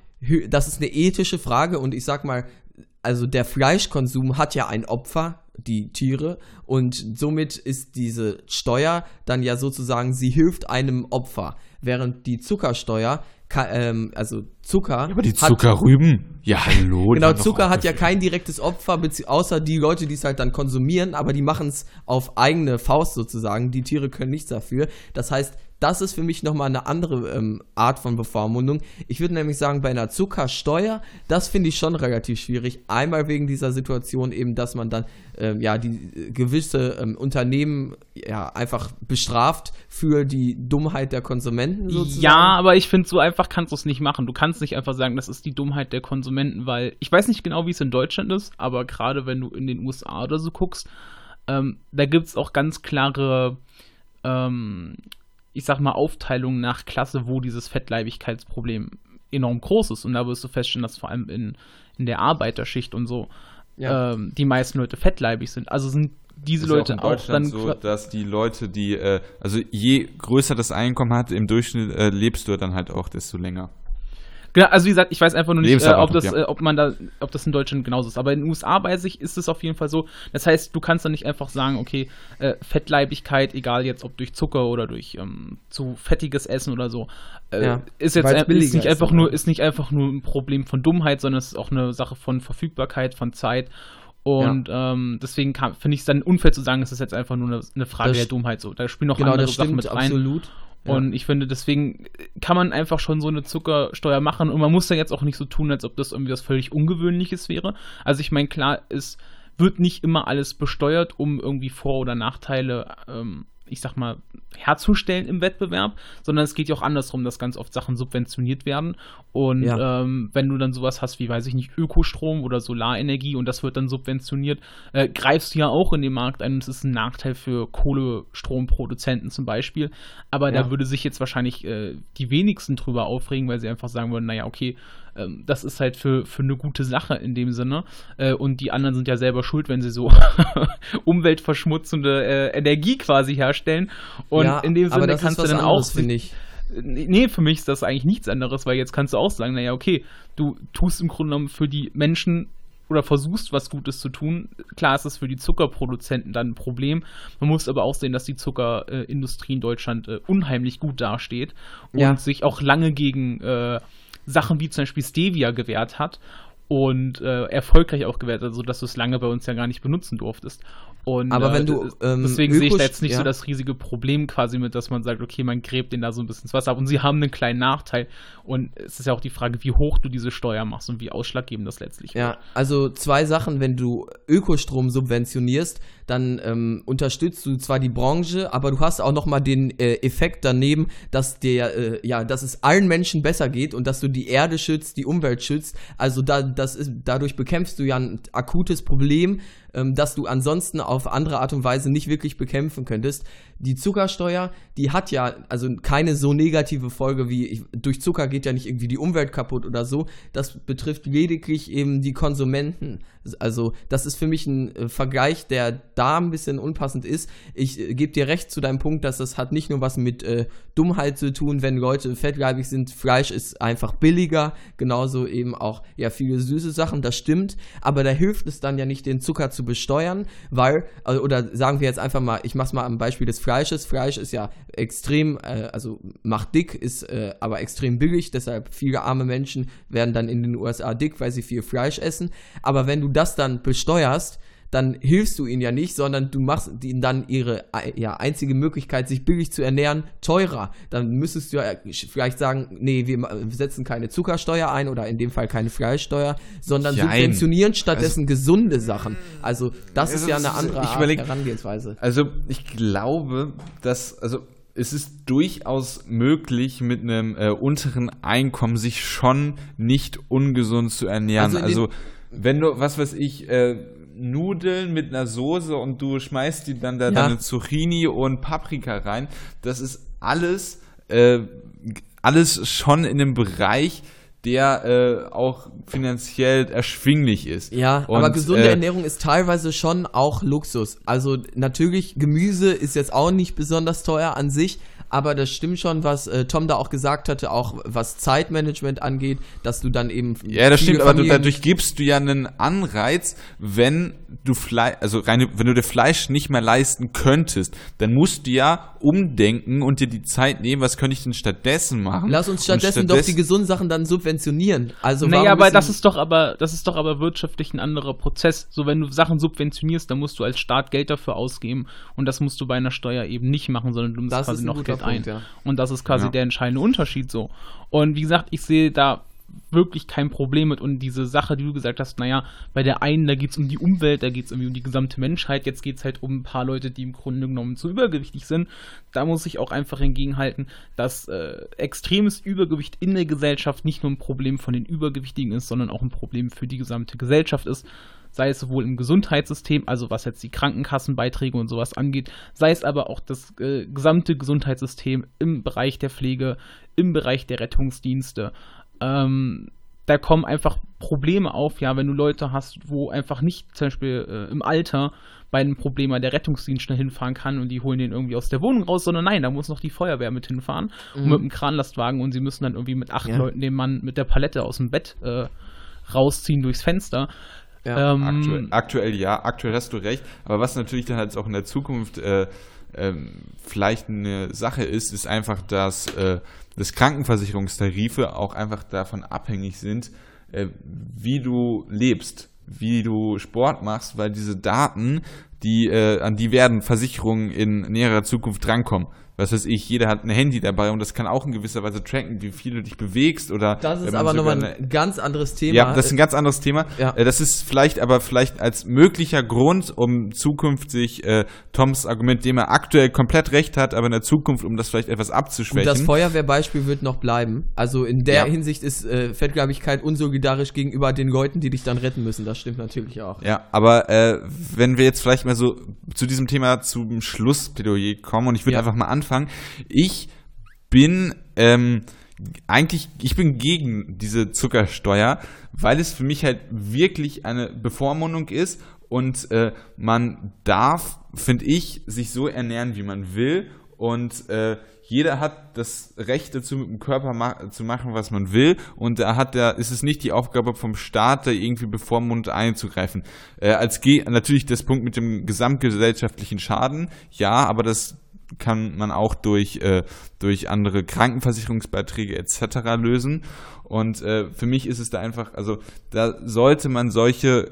das ist eine ethische Frage und ich sag mal, also der Fleischkonsum hat ja ein Opfer, die Tiere und somit ist diese Steuer dann ja sozusagen, sie hilft einem Opfer, während die Zuckersteuer ähm, also Zucker. Ja, aber die Zuckerrüben, ja hallo. Genau, Zucker hat ja kein direktes Opfer, außer die Leute, die es halt dann konsumieren, aber die machen es auf eigene Faust sozusagen. Die Tiere können nichts dafür. Das heißt, das ist für mich nochmal eine andere ähm, Art von Bevormundung. Ich würde nämlich sagen, bei einer Zuckersteuer, das finde ich schon relativ schwierig. Einmal wegen dieser Situation eben, dass man dann ähm, ja die äh, gewisse ähm, Unternehmen ja einfach bestraft für die Dummheit der Konsumenten sozusagen. Ja, aber ich finde, so einfach kannst du es nicht machen. Du kannst nicht einfach sagen, das ist die Dummheit der Konsumenten, weil ich weiß nicht genau, wie es in Deutschland ist, aber gerade wenn du in den USA oder so guckst, ähm, da gibt es auch ganz klare ähm, ich sag mal, Aufteilung nach Klasse, wo dieses Fettleibigkeitsproblem enorm groß ist. Und da wirst du feststellen, dass vor allem in, in der Arbeiterschicht und so ja. ähm, die meisten Leute fettleibig sind. Also sind diese Leute auch, auch dann so, dass die Leute, die äh, also je größer das Einkommen hat, im Durchschnitt äh, lebst du dann halt auch desto länger. Genau, also wie gesagt, ich weiß einfach nur nicht, äh, ob, das, ja. äh, ob man da, ob das in Deutschland genauso ist. Aber in den USA weiß ich, ist es auf jeden Fall so. Das heißt, du kannst dann nicht einfach sagen, okay, äh, Fettleibigkeit, egal jetzt ob durch Zucker oder durch ähm, zu fettiges Essen oder so, äh, ja, ist jetzt ist nicht einfach nur, ist nicht einfach nur ein Problem von Dummheit, sondern es ist auch eine Sache von Verfügbarkeit, von Zeit. Und ja. ähm, deswegen finde ich es dann unfair zu sagen, es ist jetzt einfach nur eine, eine Frage das der Dummheit so. Da spielen noch genau, andere Sachen mit rein. Absolut. Und ich finde, deswegen kann man einfach schon so eine Zuckersteuer machen und man muss da jetzt auch nicht so tun, als ob das irgendwie was völlig Ungewöhnliches wäre. Also ich meine, klar, es wird nicht immer alles besteuert, um irgendwie Vor- oder Nachteile ähm, ich sag mal, herzustellen im Wettbewerb, sondern es geht ja auch andersrum, dass ganz oft Sachen subventioniert werden. Und ja. ähm, wenn du dann sowas hast wie, weiß ich nicht, Ökostrom oder Solarenergie und das wird dann subventioniert, äh, greifst du ja auch in den Markt ein. Das ist ein Nachteil für Kohlestromproduzenten zum Beispiel. Aber ja. da würde sich jetzt wahrscheinlich äh, die wenigsten drüber aufregen, weil sie einfach sagen würden, naja, okay, ähm, das ist halt für, für eine gute Sache in dem Sinne. Äh, und die anderen sind ja selber schuld, wenn sie so umweltverschmutzende äh, Energie quasi herstellen. Und ja, in dem Sinne kannst du dann anderes, auch. finde ich. Nee, für mich ist das eigentlich nichts anderes, weil jetzt kannst du auch sagen, naja, okay, du tust im Grunde genommen für die Menschen oder versuchst, was Gutes zu tun. Klar ist es für die Zuckerproduzenten dann ein Problem. Man muss aber auch sehen, dass die Zuckerindustrie in Deutschland äh, unheimlich gut dasteht und ja. sich auch lange gegen äh, Sachen wie zum Beispiel Stevia gewehrt hat und äh, erfolgreich auch gewährt, also dass du es lange bei uns ja gar nicht benutzen durftest. Und, aber wenn äh, du ähm, deswegen sehe ich da jetzt nicht ja. so das riesige Problem quasi mit, dass man sagt, okay, man gräbt den da so ein bisschen ins Wasser ab und sie haben einen kleinen Nachteil und es ist ja auch die Frage, wie hoch du diese Steuer machst und wie ausschlaggebend das letztlich ja, wird. Ja, also zwei Sachen, wenn du Ökostrom subventionierst, dann ähm, unterstützt du zwar die Branche, aber du hast auch noch mal den äh, Effekt daneben, dass der äh, ja, dass es allen Menschen besser geht und dass du die Erde schützt, die Umwelt schützt. Also da das ist dadurch bekämpfst du ja ein akutes Problem ähm, das du ansonsten auf andere Art und Weise nicht wirklich bekämpfen könntest. Die Zuckersteuer, die hat ja also keine so negative Folge wie ich, durch Zucker geht ja nicht irgendwie die Umwelt kaputt oder so. Das betrifft lediglich eben die Konsumenten. Also das ist für mich ein äh, Vergleich, der da ein bisschen unpassend ist. Ich äh, gebe dir recht zu deinem Punkt, dass das hat nicht nur was mit äh, Dummheit zu tun, wenn Leute fettleibig sind. Fleisch ist einfach billiger, genauso eben auch ja viele süße Sachen. Das stimmt, aber da hilft es dann ja nicht, den Zucker zu besteuern, weil äh, oder sagen wir jetzt einfach mal, ich mache es mal am Beispiel des Fleisches. Fleisch ist ja extrem, äh, also macht dick, ist äh, aber extrem billig. Deshalb viele arme Menschen werden dann in den USA dick, weil sie viel Fleisch essen. Aber wenn du das dann besteuerst, dann hilfst du ihnen ja nicht, sondern du machst ihnen dann ihre ja, einzige Möglichkeit, sich billig zu ernähren, teurer. Dann müsstest du ja vielleicht sagen, nee, wir setzen keine Zuckersteuer ein oder in dem Fall keine Fleischsteuer, sondern Jein. subventionieren stattdessen also, gesunde Sachen. Also das also, ist ja eine andere überleg, Herangehensweise. Also ich glaube, dass, also es ist durchaus möglich, mit einem äh, unteren Einkommen sich schon nicht ungesund zu ernähren. Also, also wenn du, was weiß ich, äh, Nudeln mit einer Soße und du schmeißt die dann da ja. deine Zucchini und Paprika rein, das ist alles, äh, alles schon in dem Bereich, der äh, auch finanziell erschwinglich ist. Ja, und, aber gesunde äh, Ernährung ist teilweise schon auch Luxus. Also natürlich, Gemüse ist jetzt auch nicht besonders teuer an sich, aber das stimmt schon, was äh, Tom da auch gesagt hatte, auch was Zeitmanagement angeht, dass du dann eben. Ja, das stimmt, aber du, dadurch gibst du ja einen Anreiz, wenn du Fleisch, also rein, wenn du dir Fleisch nicht mehr leisten könntest, dann musst du ja umdenken und dir die Zeit nehmen, was könnte ich denn stattdessen machen? Lass uns stattdessen, stattdessen doch die gesunden Sachen dann subventionieren. Also naja, aber das ist doch aber, das ist doch aber wirtschaftlich ein anderer Prozess. So, wenn du Sachen subventionierst, dann musst du als Staat Geld dafür ausgeben und das musst du bei einer Steuer eben nicht machen, sondern du musst das quasi noch Geld Punkt, ein. Ja. Und das ist quasi ja. der entscheidende Unterschied so. Und wie gesagt, ich sehe da wirklich kein Problem mit. Und diese Sache, die du gesagt hast, naja, bei der einen, da geht es um die Umwelt, da geht es irgendwie um die gesamte Menschheit, jetzt geht es halt um ein paar Leute, die im Grunde genommen zu übergewichtig sind. Da muss ich auch einfach entgegenhalten, dass äh, extremes Übergewicht in der Gesellschaft nicht nur ein Problem von den Übergewichtigen ist, sondern auch ein Problem für die gesamte Gesellschaft ist sei es sowohl im Gesundheitssystem, also was jetzt die Krankenkassenbeiträge und sowas angeht, sei es aber auch das äh, gesamte Gesundheitssystem im Bereich der Pflege, im Bereich der Rettungsdienste. Ähm, da kommen einfach Probleme auf, ja, wenn du Leute hast, wo einfach nicht zum Beispiel äh, im Alter bei einem Problem der Rettungsdienst schnell hinfahren kann und die holen den irgendwie aus der Wohnung raus, sondern nein, da muss noch die Feuerwehr mit hinfahren mhm. und mit einem Kranlastwagen und sie müssen dann irgendwie mit acht ja. Leuten den Mann mit der Palette aus dem Bett äh, rausziehen durchs Fenster. Ja, ähm, aktuell, aktuell, ja, aktuell hast du recht. Aber was natürlich dann halt auch in der Zukunft äh, äh, vielleicht eine Sache ist, ist einfach, dass, äh, dass Krankenversicherungstarife auch einfach davon abhängig sind, äh, wie du lebst, wie du Sport machst, weil diese Daten, die, äh, an die werden Versicherungen in näherer Zukunft drankommen was weiß ich, jeder hat ein Handy dabei und das kann auch in gewisser Weise tracken, wie viel du dich bewegst oder. Das ist aber nochmal ein ganz anderes Thema. Ja, das ist ein ganz anderes Thema. Ja. Äh, das ist vielleicht aber vielleicht als möglicher Grund, um zukünftig äh, Toms Argument, dem er aktuell komplett recht hat, aber in der Zukunft, um das vielleicht etwas abzuschwächen. Und das Feuerwehrbeispiel wird noch bleiben. Also in der ja. Hinsicht ist äh, Fettgläubigkeit unsolidarisch gegenüber den Leuten, die dich dann retten müssen. Das stimmt natürlich auch. Ja, aber äh, wenn wir jetzt vielleicht mal so zu diesem Thema zum Schlussplädoyer kommen und ich würde ja. einfach mal anfangen anfangen. Ich bin ähm, eigentlich, ich bin gegen diese Zuckersteuer, weil es für mich halt wirklich eine Bevormundung ist und äh, man darf, finde ich, sich so ernähren, wie man will und äh, jeder hat das Recht dazu, mit dem Körper ma zu machen, was man will. Und da hat der, ist es nicht die Aufgabe vom Staat, da irgendwie bevormundet einzugreifen. Äh, als G natürlich das Punkt mit dem gesamtgesellschaftlichen Schaden, ja, aber das kann man auch durch, äh, durch andere Krankenversicherungsbeiträge etc. lösen. Und äh, für mich ist es da einfach, also da sollte man solche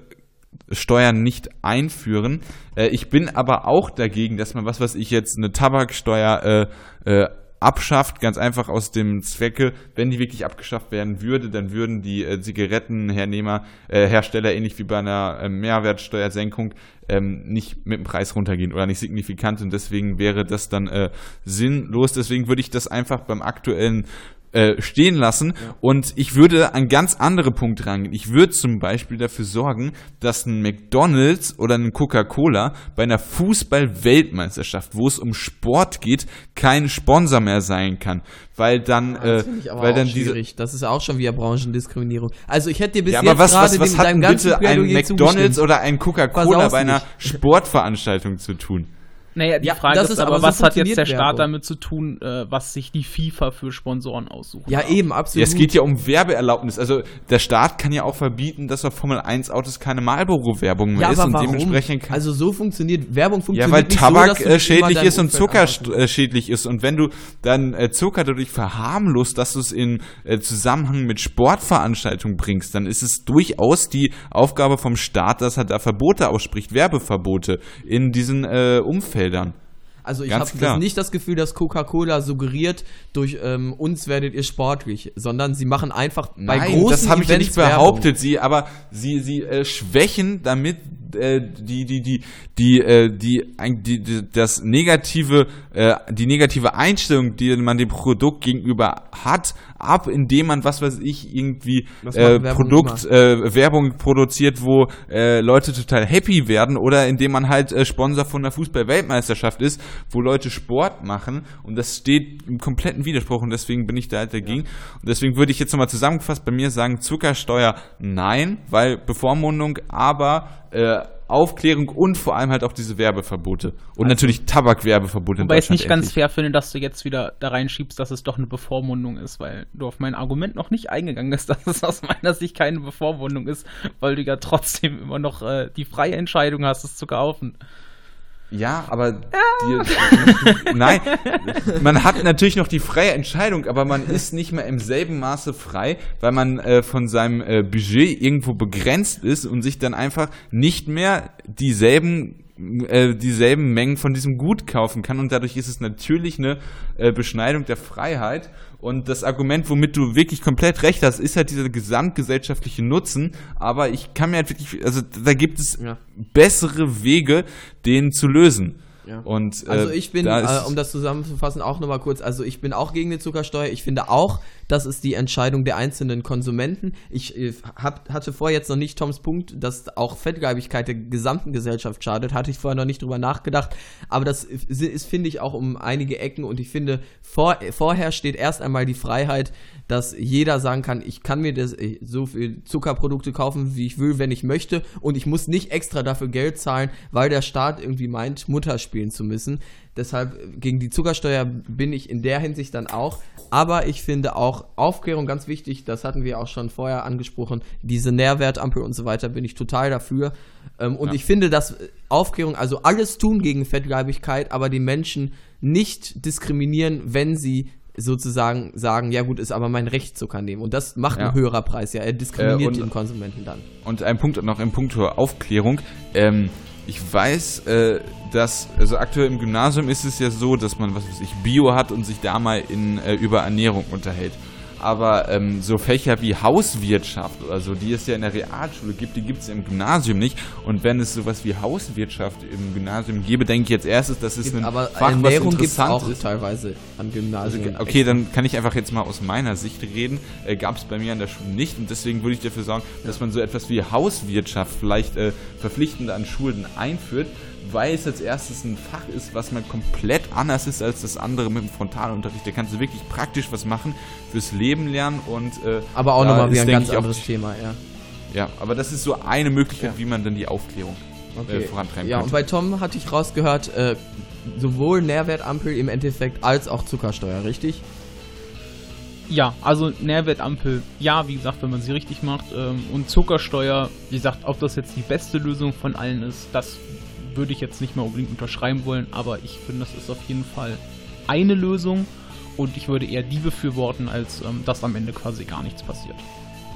Steuern nicht einführen. Äh, ich bin aber auch dagegen, dass man was, was ich jetzt eine Tabaksteuer äh, äh, abschafft, ganz einfach aus dem Zwecke, wenn die wirklich abgeschafft werden würde, dann würden die äh, Zigarettenhernehmer, äh, Hersteller ähnlich wie bei einer äh, Mehrwertsteuersenkung ähm, nicht mit dem Preis runtergehen oder nicht signifikant und deswegen wäre das dann äh, sinnlos. Deswegen würde ich das einfach beim aktuellen äh, stehen lassen. Ja. Und ich würde an ganz andere Punkte rangehen. Ich würde zum Beispiel dafür sorgen, dass ein McDonalds oder ein Coca-Cola bei einer Fußball-Weltmeisterschaft, wo es um Sport geht, kein Sponsor mehr sein kann. Weil dann, ja, äh, weil dann schwierig. diese. Das ist auch schon wieder Branchendiskriminierung. Also ich hätte dir bis ja, jetzt was, was, was hat bitte ein McDonalds oder ein Coca-Cola bei einer Sportveranstaltung zu tun? Naja, die ja, Frage ist, ist aber, aber was so hat jetzt der Staat Werbung. damit zu tun, äh, was sich die FIFA für Sponsoren aussucht? Ja, eben, absolut. Ja, es geht ja um Werbeerlaubnis. Also der Staat kann ja auch verbieten, dass auf Formel 1 Autos keine Marlboro-Werbung mehr ja, ist und warum? dementsprechend kann. Also so funktioniert Werbung funktioniert Ja, weil Tabak so, äh, schädlich ist und Zucker äh, schädlich ist. Und wenn du dann äh, Zucker dadurch verharmlost, dass du es in äh, Zusammenhang mit Sportveranstaltungen bringst, dann ist es durchaus die Aufgabe vom Staat, dass er da Verbote ausspricht, Werbeverbote in diesen äh, Umfeld. Feldern. Also ich habe nicht das Gefühl, dass Coca-Cola suggeriert, durch ähm, uns werdet ihr sportlich, sondern sie machen einfach bei Nein, großen das habe ich ja nicht behauptet, Werbung. sie, aber sie, sie äh, schwächen damit äh, die, die, die, die, äh, die, die, die, das negative, äh, die negative Einstellung, die man dem Produkt gegenüber hat, ab, indem man, was weiß ich, irgendwie äh, Produkt, äh, Werbung produziert, wo äh, Leute total happy werden oder indem man halt äh, Sponsor von der Fußball-Weltmeisterschaft ist, wo Leute Sport machen und das steht im kompletten Widerspruch und deswegen bin ich da halt dagegen. Ja. Und deswegen würde ich jetzt nochmal zusammengefasst bei mir sagen, Zuckersteuer nein, weil Bevormundung, aber äh, Aufklärung und vor allem halt auch diese Werbeverbote. Und also, natürlich Tabakwerbeverbote. Wobei ich es nicht ganz fair finde, dass du jetzt wieder da reinschiebst, dass es doch eine Bevormundung ist, weil du auf mein Argument noch nicht eingegangen bist, dass es aus meiner Sicht keine Bevormundung ist, weil du ja trotzdem immer noch äh, die freie Entscheidung hast, es zu kaufen. Ja, aber die, nein, man hat natürlich noch die freie Entscheidung, aber man ist nicht mehr im selben Maße frei, weil man äh, von seinem äh, Budget irgendwo begrenzt ist und sich dann einfach nicht mehr dieselben äh, dieselben Mengen von diesem Gut kaufen kann. Und dadurch ist es natürlich eine äh, Beschneidung der Freiheit und das Argument, womit du wirklich komplett recht hast, ist halt dieser gesamtgesellschaftliche Nutzen. Aber ich kann mir halt wirklich, also da gibt es ja. bessere Wege, den zu lösen. Ja. Und, äh, also ich bin, da äh, um das zusammenzufassen, auch nochmal kurz, also ich bin auch gegen die Zuckersteuer. Ich finde auch, das ist die Entscheidung der einzelnen Konsumenten. Ich äh, hab, hatte vorher jetzt noch nicht Toms Punkt, dass auch Fettleibigkeit der gesamten Gesellschaft schadet. Hatte ich vorher noch nicht drüber nachgedacht. Aber das ist, finde ich, auch um einige Ecken. Und ich finde, vor, vorher steht erst einmal die Freiheit, dass jeder sagen kann, ich kann mir das, äh, so viel Zuckerprodukte kaufen, wie ich will, wenn ich möchte. Und ich muss nicht extra dafür Geld zahlen, weil der Staat irgendwie meint, Mutter spielen zu müssen. Deshalb äh, gegen die Zuckersteuer bin ich in der Hinsicht dann auch. Aber ich finde auch Aufklärung ganz wichtig. Das hatten wir auch schon vorher angesprochen. Diese Nährwertampel und so weiter bin ich total dafür. Ähm, und ja. ich finde, dass Aufklärung, also alles tun gegen Fettleibigkeit, aber die Menschen nicht diskriminieren, wenn sie sozusagen sagen, ja gut, ist aber mein Recht Zucker nehmen. Und das macht ja. ein höherer Preis, ja. Er diskriminiert äh, den Konsumenten dann. Und ein Punkt noch im Punkt Aufklärung. Ähm, ich weiß, äh, dass, also aktuell im Gymnasium ist es ja so, dass man, was weiß ich, Bio hat und sich da mal in, äh, über Ernährung unterhält aber ähm, so Fächer wie Hauswirtschaft oder so, die es ja in der Realschule gibt, die gibt es im Gymnasium nicht. Und wenn es sowas wie Hauswirtschaft im Gymnasium gäbe, denke ich jetzt erstes, dass es ein aber Fach, Ernährung was interessant auch ist. teilweise an Gymnasien. Also, okay, dann kann ich einfach jetzt mal aus meiner Sicht reden. Äh, Gab es bei mir an der Schule nicht und deswegen würde ich dafür sorgen, dass man so etwas wie Hauswirtschaft vielleicht äh, verpflichtend an Schulen einführt weil es als erstes ein Fach ist, was mal komplett anders ist als das andere mit dem Frontalunterricht. Da kannst du wirklich praktisch was machen, fürs Leben lernen und äh, aber auch nochmal wieder ein ganz anderes auch, Thema, ja. Ja, aber das ist so eine Möglichkeit, ja. wie man dann die Aufklärung äh, okay. äh, vorantreiben ja, könnte. und bei Tom hatte ich rausgehört, äh, sowohl Nährwertampel im Endeffekt als auch Zuckersteuer, richtig? Ja, also Nährwertampel, ja, wie gesagt, wenn man sie richtig macht. Ähm, und Zuckersteuer, wie gesagt, ob das jetzt die beste Lösung von allen ist, das würde ich jetzt nicht mehr unbedingt unterschreiben wollen, aber ich finde, das ist auf jeden Fall eine Lösung und ich würde eher die befürworten, als ähm, dass am Ende quasi gar nichts passiert.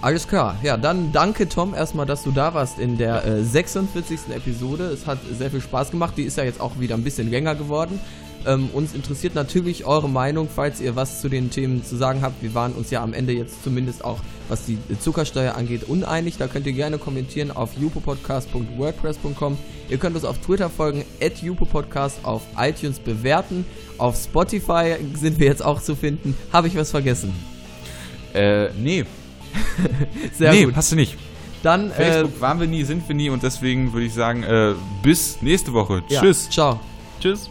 Alles klar. Ja, dann danke Tom erstmal, dass du da warst in der äh, 46. Episode. Es hat sehr viel Spaß gemacht. Die ist ja jetzt auch wieder ein bisschen länger geworden. Ähm, uns interessiert natürlich eure Meinung, falls ihr was zu den Themen zu sagen habt. Wir waren uns ja am Ende jetzt zumindest auch, was die Zuckersteuer angeht, uneinig. Da könnt ihr gerne kommentieren auf jupopodcast.wordpress.com. Ihr könnt uns auf Twitter folgen, at jupopodcast, auf iTunes bewerten. Auf Spotify sind wir jetzt auch zu finden. Habe ich was vergessen? Äh, nee. Sehr nee, gut. hast du nicht. Dann, Facebook äh, waren wir nie, sind wir nie und deswegen würde ich sagen, äh, bis nächste Woche. Ja, Tschüss. Ciao. Tschüss.